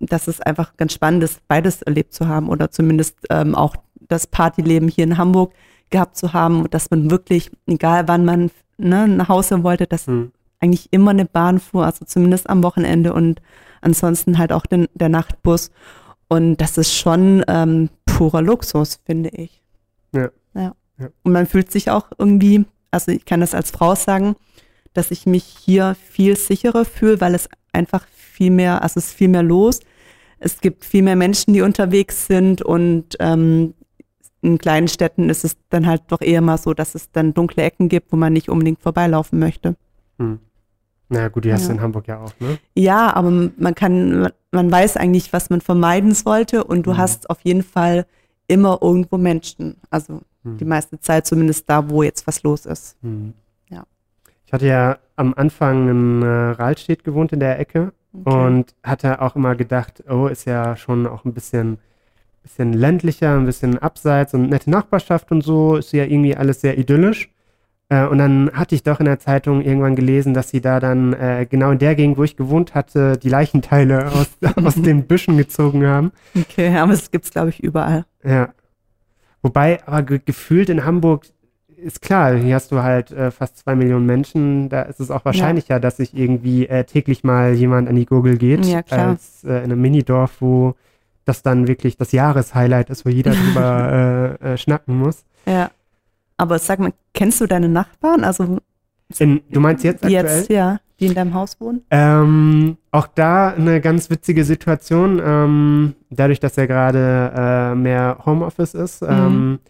dass es einfach ganz spannend ist, beides erlebt zu haben oder zumindest ähm, auch das Partyleben hier in Hamburg gehabt zu haben, dass man wirklich, egal wann man ne, nach Hause wollte, dass Hm. eigentlich immer eine Bahn fuhr, also zumindest am Wochenende und ansonsten halt auch den, der Nachtbus. Und das ist schon ähm, purer Luxus, finde ich. Ja. ja. Ja. Und man fühlt sich auch irgendwie, also ich kann das als Frau sagen, dass ich mich hier viel sicherer fühle, weil es einfach viel mehr, also es ist viel mehr los. Es gibt viel mehr Menschen, die unterwegs sind und ähm, in kleinen Städten ist es dann halt doch eher mal so, dass es dann dunkle Ecken gibt, wo man nicht unbedingt vorbeilaufen möchte. Hm. Na gut, die hast du Ja. in Hamburg ja auch, ne? Ja, aber man kann, man weiß eigentlich, was man vermeiden sollte und du Mhm. hast auf jeden Fall immer irgendwo Menschen. Also Hm. die meiste Zeit zumindest da, wo jetzt was los ist. Hm. Ja. Ich hatte ja am Anfang in äh, Rahlstedt gewohnt in der Ecke und hatte auch immer gedacht, oh, ist ja schon auch ein bisschen, bisschen ländlicher, ein bisschen abseits und nette Nachbarschaft und so, ist ja irgendwie alles sehr idyllisch. Äh, und dann hatte ich doch in der Zeitung irgendwann gelesen, dass sie da dann äh, genau in der Gegend, wo ich gewohnt hatte, die Leichenteile aus, aus den Büschen gezogen haben. Okay, aber es gibt's glaube ich überall. Ja. Wobei, aber ge gefühlt in Hamburg ist klar, hier hast du halt äh, fast zwei Millionen Menschen, da ist es auch wahrscheinlicher, dass sich irgendwie äh, täglich mal jemand an die Gurgel geht, Ja, klar. als äh, in einem Minidorf, wo das dann wirklich das Jahreshighlight ist, wo jeder drüber äh, äh, schnacken muss. Ja. Aber sag mal, kennst du deine Nachbarn? Also In, du meinst jetzt aktuell? jetzt, ja, die in deinem Haus wohnen? Ähm, auch da eine ganz witzige Situation. Ähm, dadurch, dass ja gerade äh, mehr Homeoffice ist, ähm,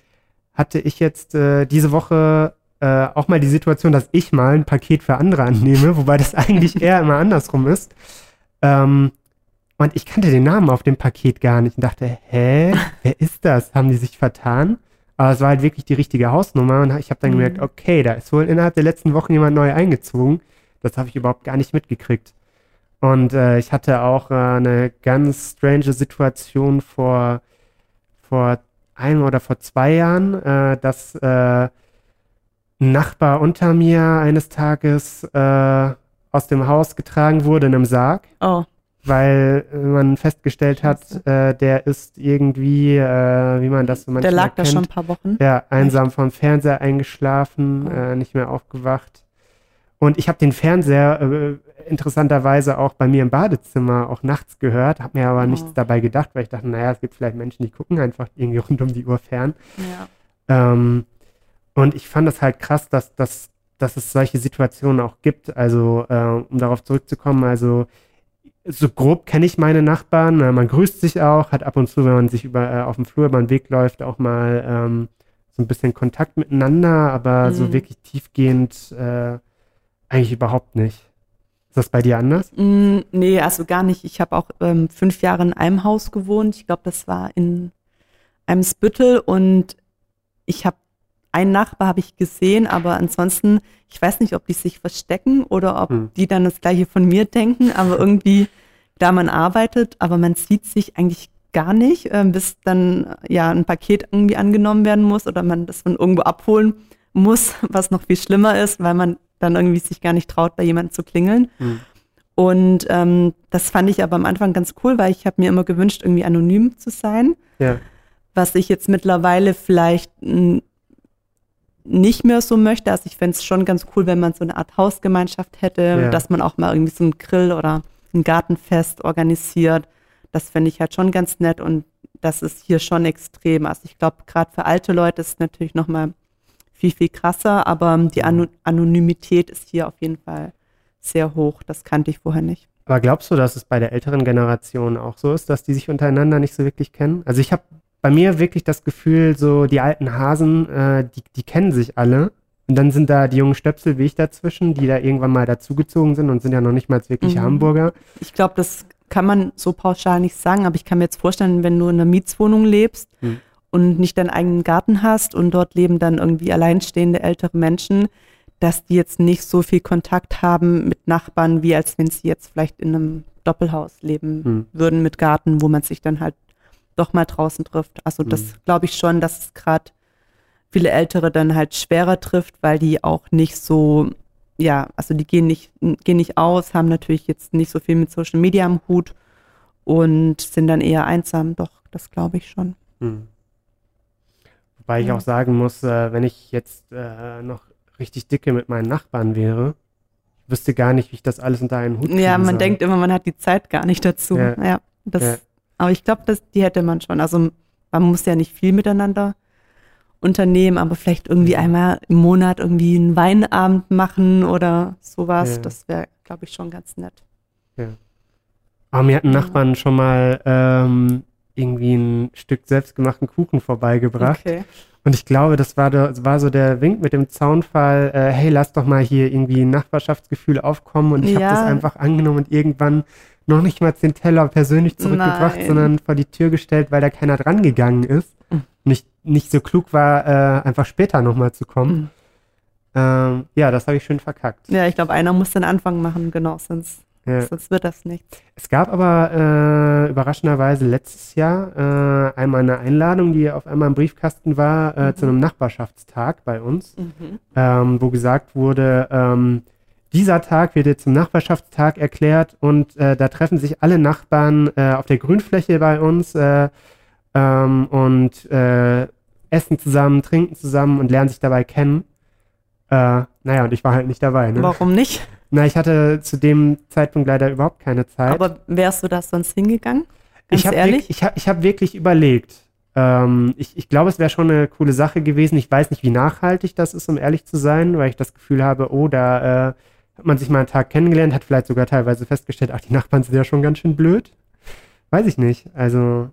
hatte ich jetzt äh, diese Woche äh, auch mal die Situation, dass ich mal ein Paket für andere annehme, wobei das eigentlich eher immer andersrum ist. Ähm, und ich kannte den Namen auf dem Paket gar nicht und dachte, hä, wer ist das? Haben die sich vertan? Aber es war halt wirklich die richtige Hausnummer und ich habe dann Mhm. gemerkt, okay, da ist wohl innerhalb der letzten Wochen jemand neu eingezogen. Das habe ich überhaupt gar nicht mitgekriegt. Und äh, ich hatte auch äh, eine ganz strange Situation vor, vor einem oder vor zwei Jahren, äh, dass äh, ein Nachbar unter mir eines Tages äh, aus dem Haus getragen wurde in einem Sarg, Oh, weil man festgestellt hat, äh, der ist irgendwie, äh, wie man das so manchmal der lag da kennt, schon ein paar Wochen. ja, einsam vom Fernseher eingeschlafen, Oh. äh, nicht mehr aufgewacht. Und ich habe den Fernseher äh, interessanterweise auch bei mir im Badezimmer auch nachts gehört, habe mir aber Oh. nichts dabei gedacht, weil ich dachte, naja, es gibt vielleicht Menschen, die gucken einfach irgendwie rund um die Uhr fern. Ja. Ähm, und ich fand das halt krass, dass, dass, dass es solche Situationen auch gibt. Also, äh, um darauf zurückzukommen, also so grob kenne ich meine Nachbarn. Man grüßt sich auch, hat ab und zu, wenn man sich über, äh, auf dem Flur über den Weg läuft, auch mal ähm, so ein bisschen Kontakt miteinander, aber so Mhm. wirklich tiefgehend äh, eigentlich überhaupt nicht. Ist das bei dir anders? Mm, nee, also gar nicht. Ich habe auch ähm, fünf Jahre in einem Haus gewohnt. Ich glaube, das war in Eimsbüttel und ich habe einen Nachbar habe ich gesehen, aber ansonsten, ich weiß nicht, ob die sich verstecken oder ob Hm. die dann das gleiche von mir denken, aber irgendwie, klar, man arbeitet, aber man sieht sich eigentlich gar nicht, ähm, bis dann ja ein Paket irgendwie angenommen werden muss oder man das von irgendwo abholen muss, was noch viel schlimmer ist, weil man dann irgendwie sich gar nicht traut, bei jemandem zu klingeln. Hm. Und ähm, das fand ich aber am Anfang ganz cool, weil ich habe mir immer gewünscht, irgendwie anonym zu sein, Ja. was ich jetzt mittlerweile vielleicht nicht mehr so möchte. Also ich fände es schon ganz cool, wenn man so eine Art Hausgemeinschaft hätte, Ja. dass man auch mal irgendwie so einen Grill oder ein Gartenfest organisiert. Das fände ich halt schon ganz nett und das ist hier schon extrem. Also ich glaube, gerade für alte Leute ist es natürlich nochmal viel, viel krasser, aber die An Anonymität ist hier auf jeden Fall sehr hoch. Das kannte ich vorher nicht. Aber glaubst du, dass es bei der älteren Generation auch so ist, dass die sich untereinander nicht so wirklich kennen? Also ich habe bei mir wirklich das Gefühl, so die alten Hasen, äh, die, die kennen sich alle. Und dann sind da die jungen Stöpsel wie ich dazwischen, die da irgendwann mal dazugezogen sind und sind ja noch nicht mal wirklich mhm. Hamburger. Ich glaube, das kann man so pauschal nicht sagen, aber ich kann mir jetzt vorstellen, wenn du in einer Mietswohnung lebst mhm. Und nicht deinen eigenen Garten hast und dort leben dann irgendwie alleinstehende ältere Menschen, dass die jetzt nicht so viel Kontakt haben mit Nachbarn, wie als wenn sie jetzt vielleicht in einem Doppelhaus leben mhm. würden mit Garten, wo man sich dann halt doch mal draußen trifft. Also das mhm. glaube ich schon, dass es gerade viele Ältere dann halt schwerer trifft, weil die auch nicht so, ja, also die gehen nicht, gehen nicht aus, haben natürlich jetzt nicht so viel mit Social Media am Hut und sind dann eher einsam. Doch, das glaube ich schon. Mhm. Wobei ja. ich auch sagen muss, äh, wenn ich jetzt äh, noch richtig dicke mit meinen Nachbarn wäre, wüsste gar nicht, wie ich das alles unter einen Hut Ja, man soll. denkt immer, man hat die Zeit gar nicht dazu. Ja, ja das ja. Aber ich glaube, die hätte man schon. Also man muss ja nicht viel miteinander unternehmen, aber vielleicht irgendwie einmal im Monat irgendwie einen Weinabend machen oder sowas. Ja. Das wäre, glaube ich, schon ganz nett. Ja. Aber mir hatten Nachbarn schon mal ähm, irgendwie ein Stück selbstgemachten Kuchen vorbeigebracht. Okay. Und ich glaube, das war, das war so der Wink mit dem Zaunfall, äh, hey, lass doch mal hier irgendwie ein Nachbarschaftsgefühl aufkommen. Und ich ja. habe das einfach angenommen und irgendwann noch nicht mal den Teller persönlich zurückgebracht, Nein. sondern vor die Tür gestellt, weil da keiner dran gegangen ist. Mhm. Nicht, nicht so klug war, äh, einfach später nochmal zu kommen. Mhm. Ähm, ja, das habe ich schön verkackt. Ja, ich glaube, einer muss den Anfang machen, genau, sonst, ja. sonst wird das nichts. Es gab aber äh, überraschenderweise letztes Jahr äh, einmal eine Einladung, die auf einmal im Briefkasten war, äh, mhm. zu einem Nachbarschaftstag bei uns, mhm. ähm, wo gesagt wurde, ähm, dieser Tag wird jetzt zum Nachbarschaftstag erklärt und äh, da treffen sich alle Nachbarn äh, auf der Grünfläche bei uns äh, ähm, und äh, essen zusammen, trinken zusammen und lernen sich dabei kennen. Äh, naja, und ich war halt nicht dabei. Ne? Warum nicht? Na, ich hatte zu dem Zeitpunkt leider überhaupt keine Zeit. Aber wärst du das sonst hingegangen? Ganz ich habe ehrlich? ich hab, ich hab wirklich überlegt. Ähm, ich, ich glaube, es wäre schon eine coole Sache gewesen. Ich weiß nicht, wie nachhaltig das ist, um ehrlich zu sein, weil ich das Gefühl habe, oh, da äh, hat man sich mal einen Tag kennengelernt, hat vielleicht sogar teilweise festgestellt, ach, die Nachbarn sind ja schon ganz schön blöd. Weiß ich nicht. Also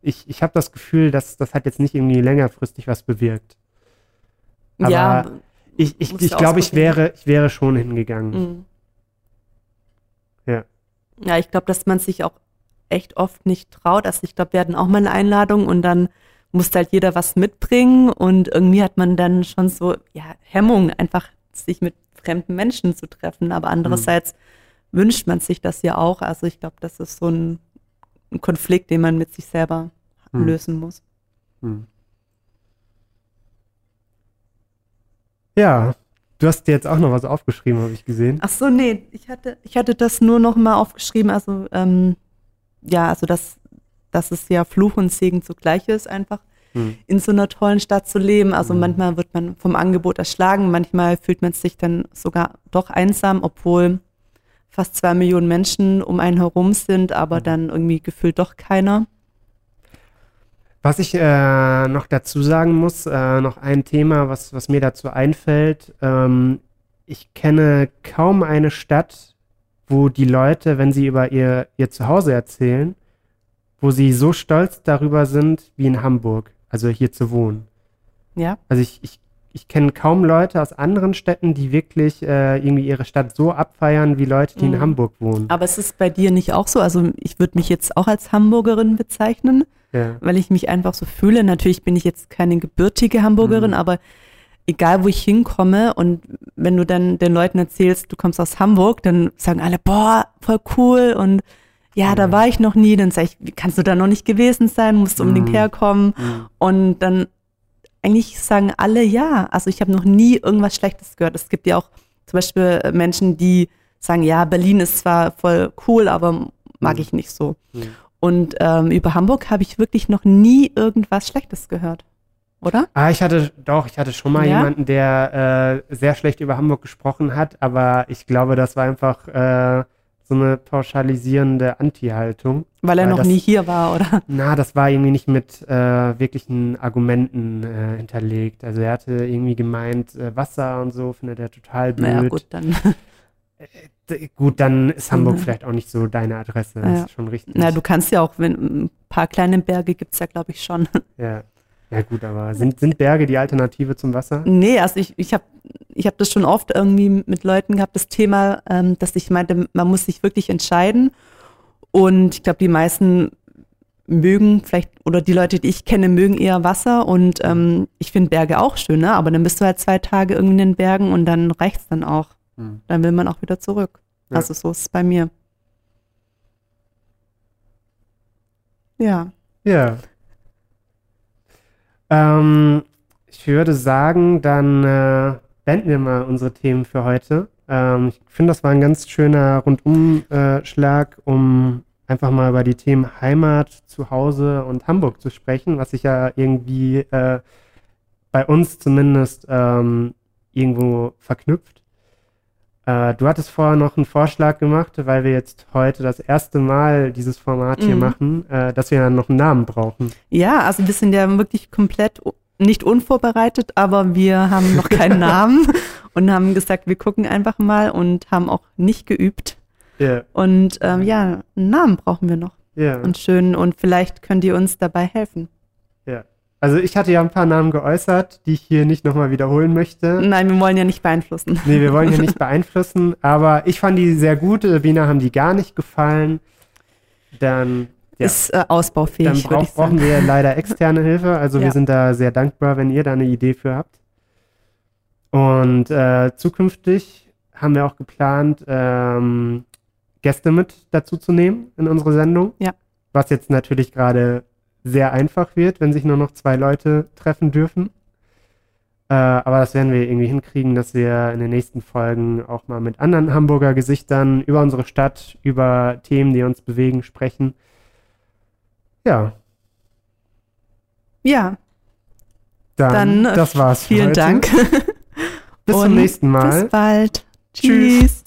ich, ich habe das Gefühl, dass das hat jetzt nicht irgendwie längerfristig was bewirkt. Aber ja, ich, ich, ich glaube, ich wäre, ich wäre schon hingegangen. Mhm. Ja. Ja, ich glaube, dass man sich auch echt oft nicht traut. Also ich glaube, wir hatten auch mal eine Einladung und dann musste halt jeder was mitbringen und irgendwie hat man dann schon so, ja, Hemmung, einfach sich mit fremden Menschen zu treffen. Aber andererseits mhm. wünscht man sich das ja auch. Also ich glaube, das ist so ein, ein, Konflikt, den man mit sich selber mhm. lösen muss. Mhm. Ja, du hast dir jetzt auch noch was aufgeschrieben, habe ich gesehen. Ach so, nee, ich hatte, ich hatte das nur noch mal aufgeschrieben. Also ähm, ja, also dass, dass es ja Fluch und Segen zugleich ist einfach hm. in so einer tollen Stadt zu leben. Also hm. manchmal wird man vom Angebot erschlagen, manchmal fühlt man sich dann sogar doch einsam, obwohl fast zwei Millionen Menschen um einen herum sind, aber hm. dann irgendwie gefühlt doch keiner. Was ich äh, noch dazu sagen muss, äh, noch ein Thema, was, was mir dazu einfällt. Ähm, ich kenne kaum eine Stadt, wo die Leute, wenn sie über ihr, ihr Zuhause erzählen, wo sie so stolz darüber sind wie in Hamburg also hier zu wohnen. Ja. Also ich, ich, ich kenne kaum Leute aus anderen Städten, die wirklich äh, irgendwie ihre Stadt so abfeiern wie Leute, die mhm. in Hamburg wohnen. Aber es ist bei dir nicht auch so. Also ich würde mich jetzt auch als Hamburgerin bezeichnen, ja. weil ich mich einfach so fühle. Natürlich bin ich jetzt keine gebürtige Hamburgerin, mhm. aber egal wo ich hinkomme und wenn du dann den Leuten erzählst, du kommst aus Hamburg, dann sagen alle, boah, voll cool und ja, da war ich noch nie. Dann sage ich, wie kannst du da noch nicht gewesen sein? Musst du unbedingt mhm. herkommen. Mhm. Und dann eigentlich sagen alle ja. Also ich habe noch nie irgendwas Schlechtes gehört. Es gibt ja auch zum Beispiel Menschen, die sagen, ja, Berlin ist zwar voll cool, aber mag mhm. ich nicht so. Mhm. Und ähm, über Hamburg habe ich wirklich noch nie irgendwas Schlechtes gehört. Oder? Ah, ich hatte, doch, ich hatte schon mal ja? jemanden, der äh, sehr schlecht über Hamburg gesprochen hat, aber ich glaube, das war einfach äh, so eine pauschalisierende Anti-Haltung. Weil er Weil noch das- nie hier war, oder? Na, das war irgendwie nicht mit äh, wirklichen Argumenten äh, hinterlegt. Also er hatte irgendwie gemeint, äh, Wasser und so findet er total blöd. Naja, gut, dann. Gut, dann ist Hamburg Mhm. vielleicht auch nicht so deine Adresse. Das Ja. ist schon richtig. Na, du kannst ja auch, wenn ein paar kleine Berge gibt es ja, glaube ich, schon. ja. ja, gut, aber sind, sind Berge die Alternative zum Wasser? Nee, also ich, ich habe ich hab das schon oft irgendwie mit Leuten gehabt, das Thema, ähm, dass ich meinte, man muss sich wirklich entscheiden. Und ich glaube, die meisten mögen vielleicht, oder die Leute, die ich kenne, mögen eher Wasser. Und ähm, ich finde Berge auch schön, ne? aber dann bist du halt zwei Tage irgendwie in den Bergen und dann reicht's dann auch. Hm. Dann will man auch wieder zurück. Ja. Also so ist es bei mir. Ja. Ja. Ähm, ich würde sagen, dann äh, beenden wir mal unsere Themen für heute. Ähm, ich finde, das war ein ganz schöner Rundumschlag, um einfach mal über die Themen Heimat, Zuhause und Hamburg zu sprechen, was sich ja irgendwie äh, bei uns zumindest ähm, irgendwo verknüpft. Äh, du hattest vorher noch einen Vorschlag gemacht, weil wir jetzt heute das erste Mal dieses Format hier Mhm. machen, äh, dass wir dann noch einen Namen brauchen. Ja, also wir sind ja wirklich komplett nicht unvorbereitet, aber wir haben noch keinen Namen und haben gesagt, wir gucken einfach mal und haben auch nicht geübt. Ja, Und ähm, ja, einen Namen brauchen wir noch. ja, Und schön, und vielleicht könnt ihr uns dabei helfen. Ja. Also ich hatte ja ein paar Namen geäußert, die ich hier nicht nochmal wiederholen möchte. Nein, wir wollen ja nicht beeinflussen. Nee, wir wollen hier nicht beeinflussen, aber ich fand die sehr gut. äh, Wiener haben die gar nicht gefallen. Dann, ja, Ist äh, ausbaufähig, dann brauch, brauchen wir leider externe Hilfe. Also wir Ja. sind da sehr dankbar, wenn ihr da eine Idee für habt. Und äh, zukünftig haben wir auch geplant, ähm, Gäste mit dazu zu nehmen in unsere Sendung. Ja. Was jetzt natürlich gerade sehr einfach wird, wenn sich nur noch zwei Leute treffen dürfen. Äh, aber das werden wir irgendwie hinkriegen, dass wir in den nächsten Folgen auch mal mit anderen Hamburger Gesichtern über unsere Stadt, über Themen, die uns bewegen, sprechen. Ja, Ja, dann, dann äh, das war's. für vielen. Dank. Bis zum nächsten Mal. Bis bald. Tschüss. Tschüss.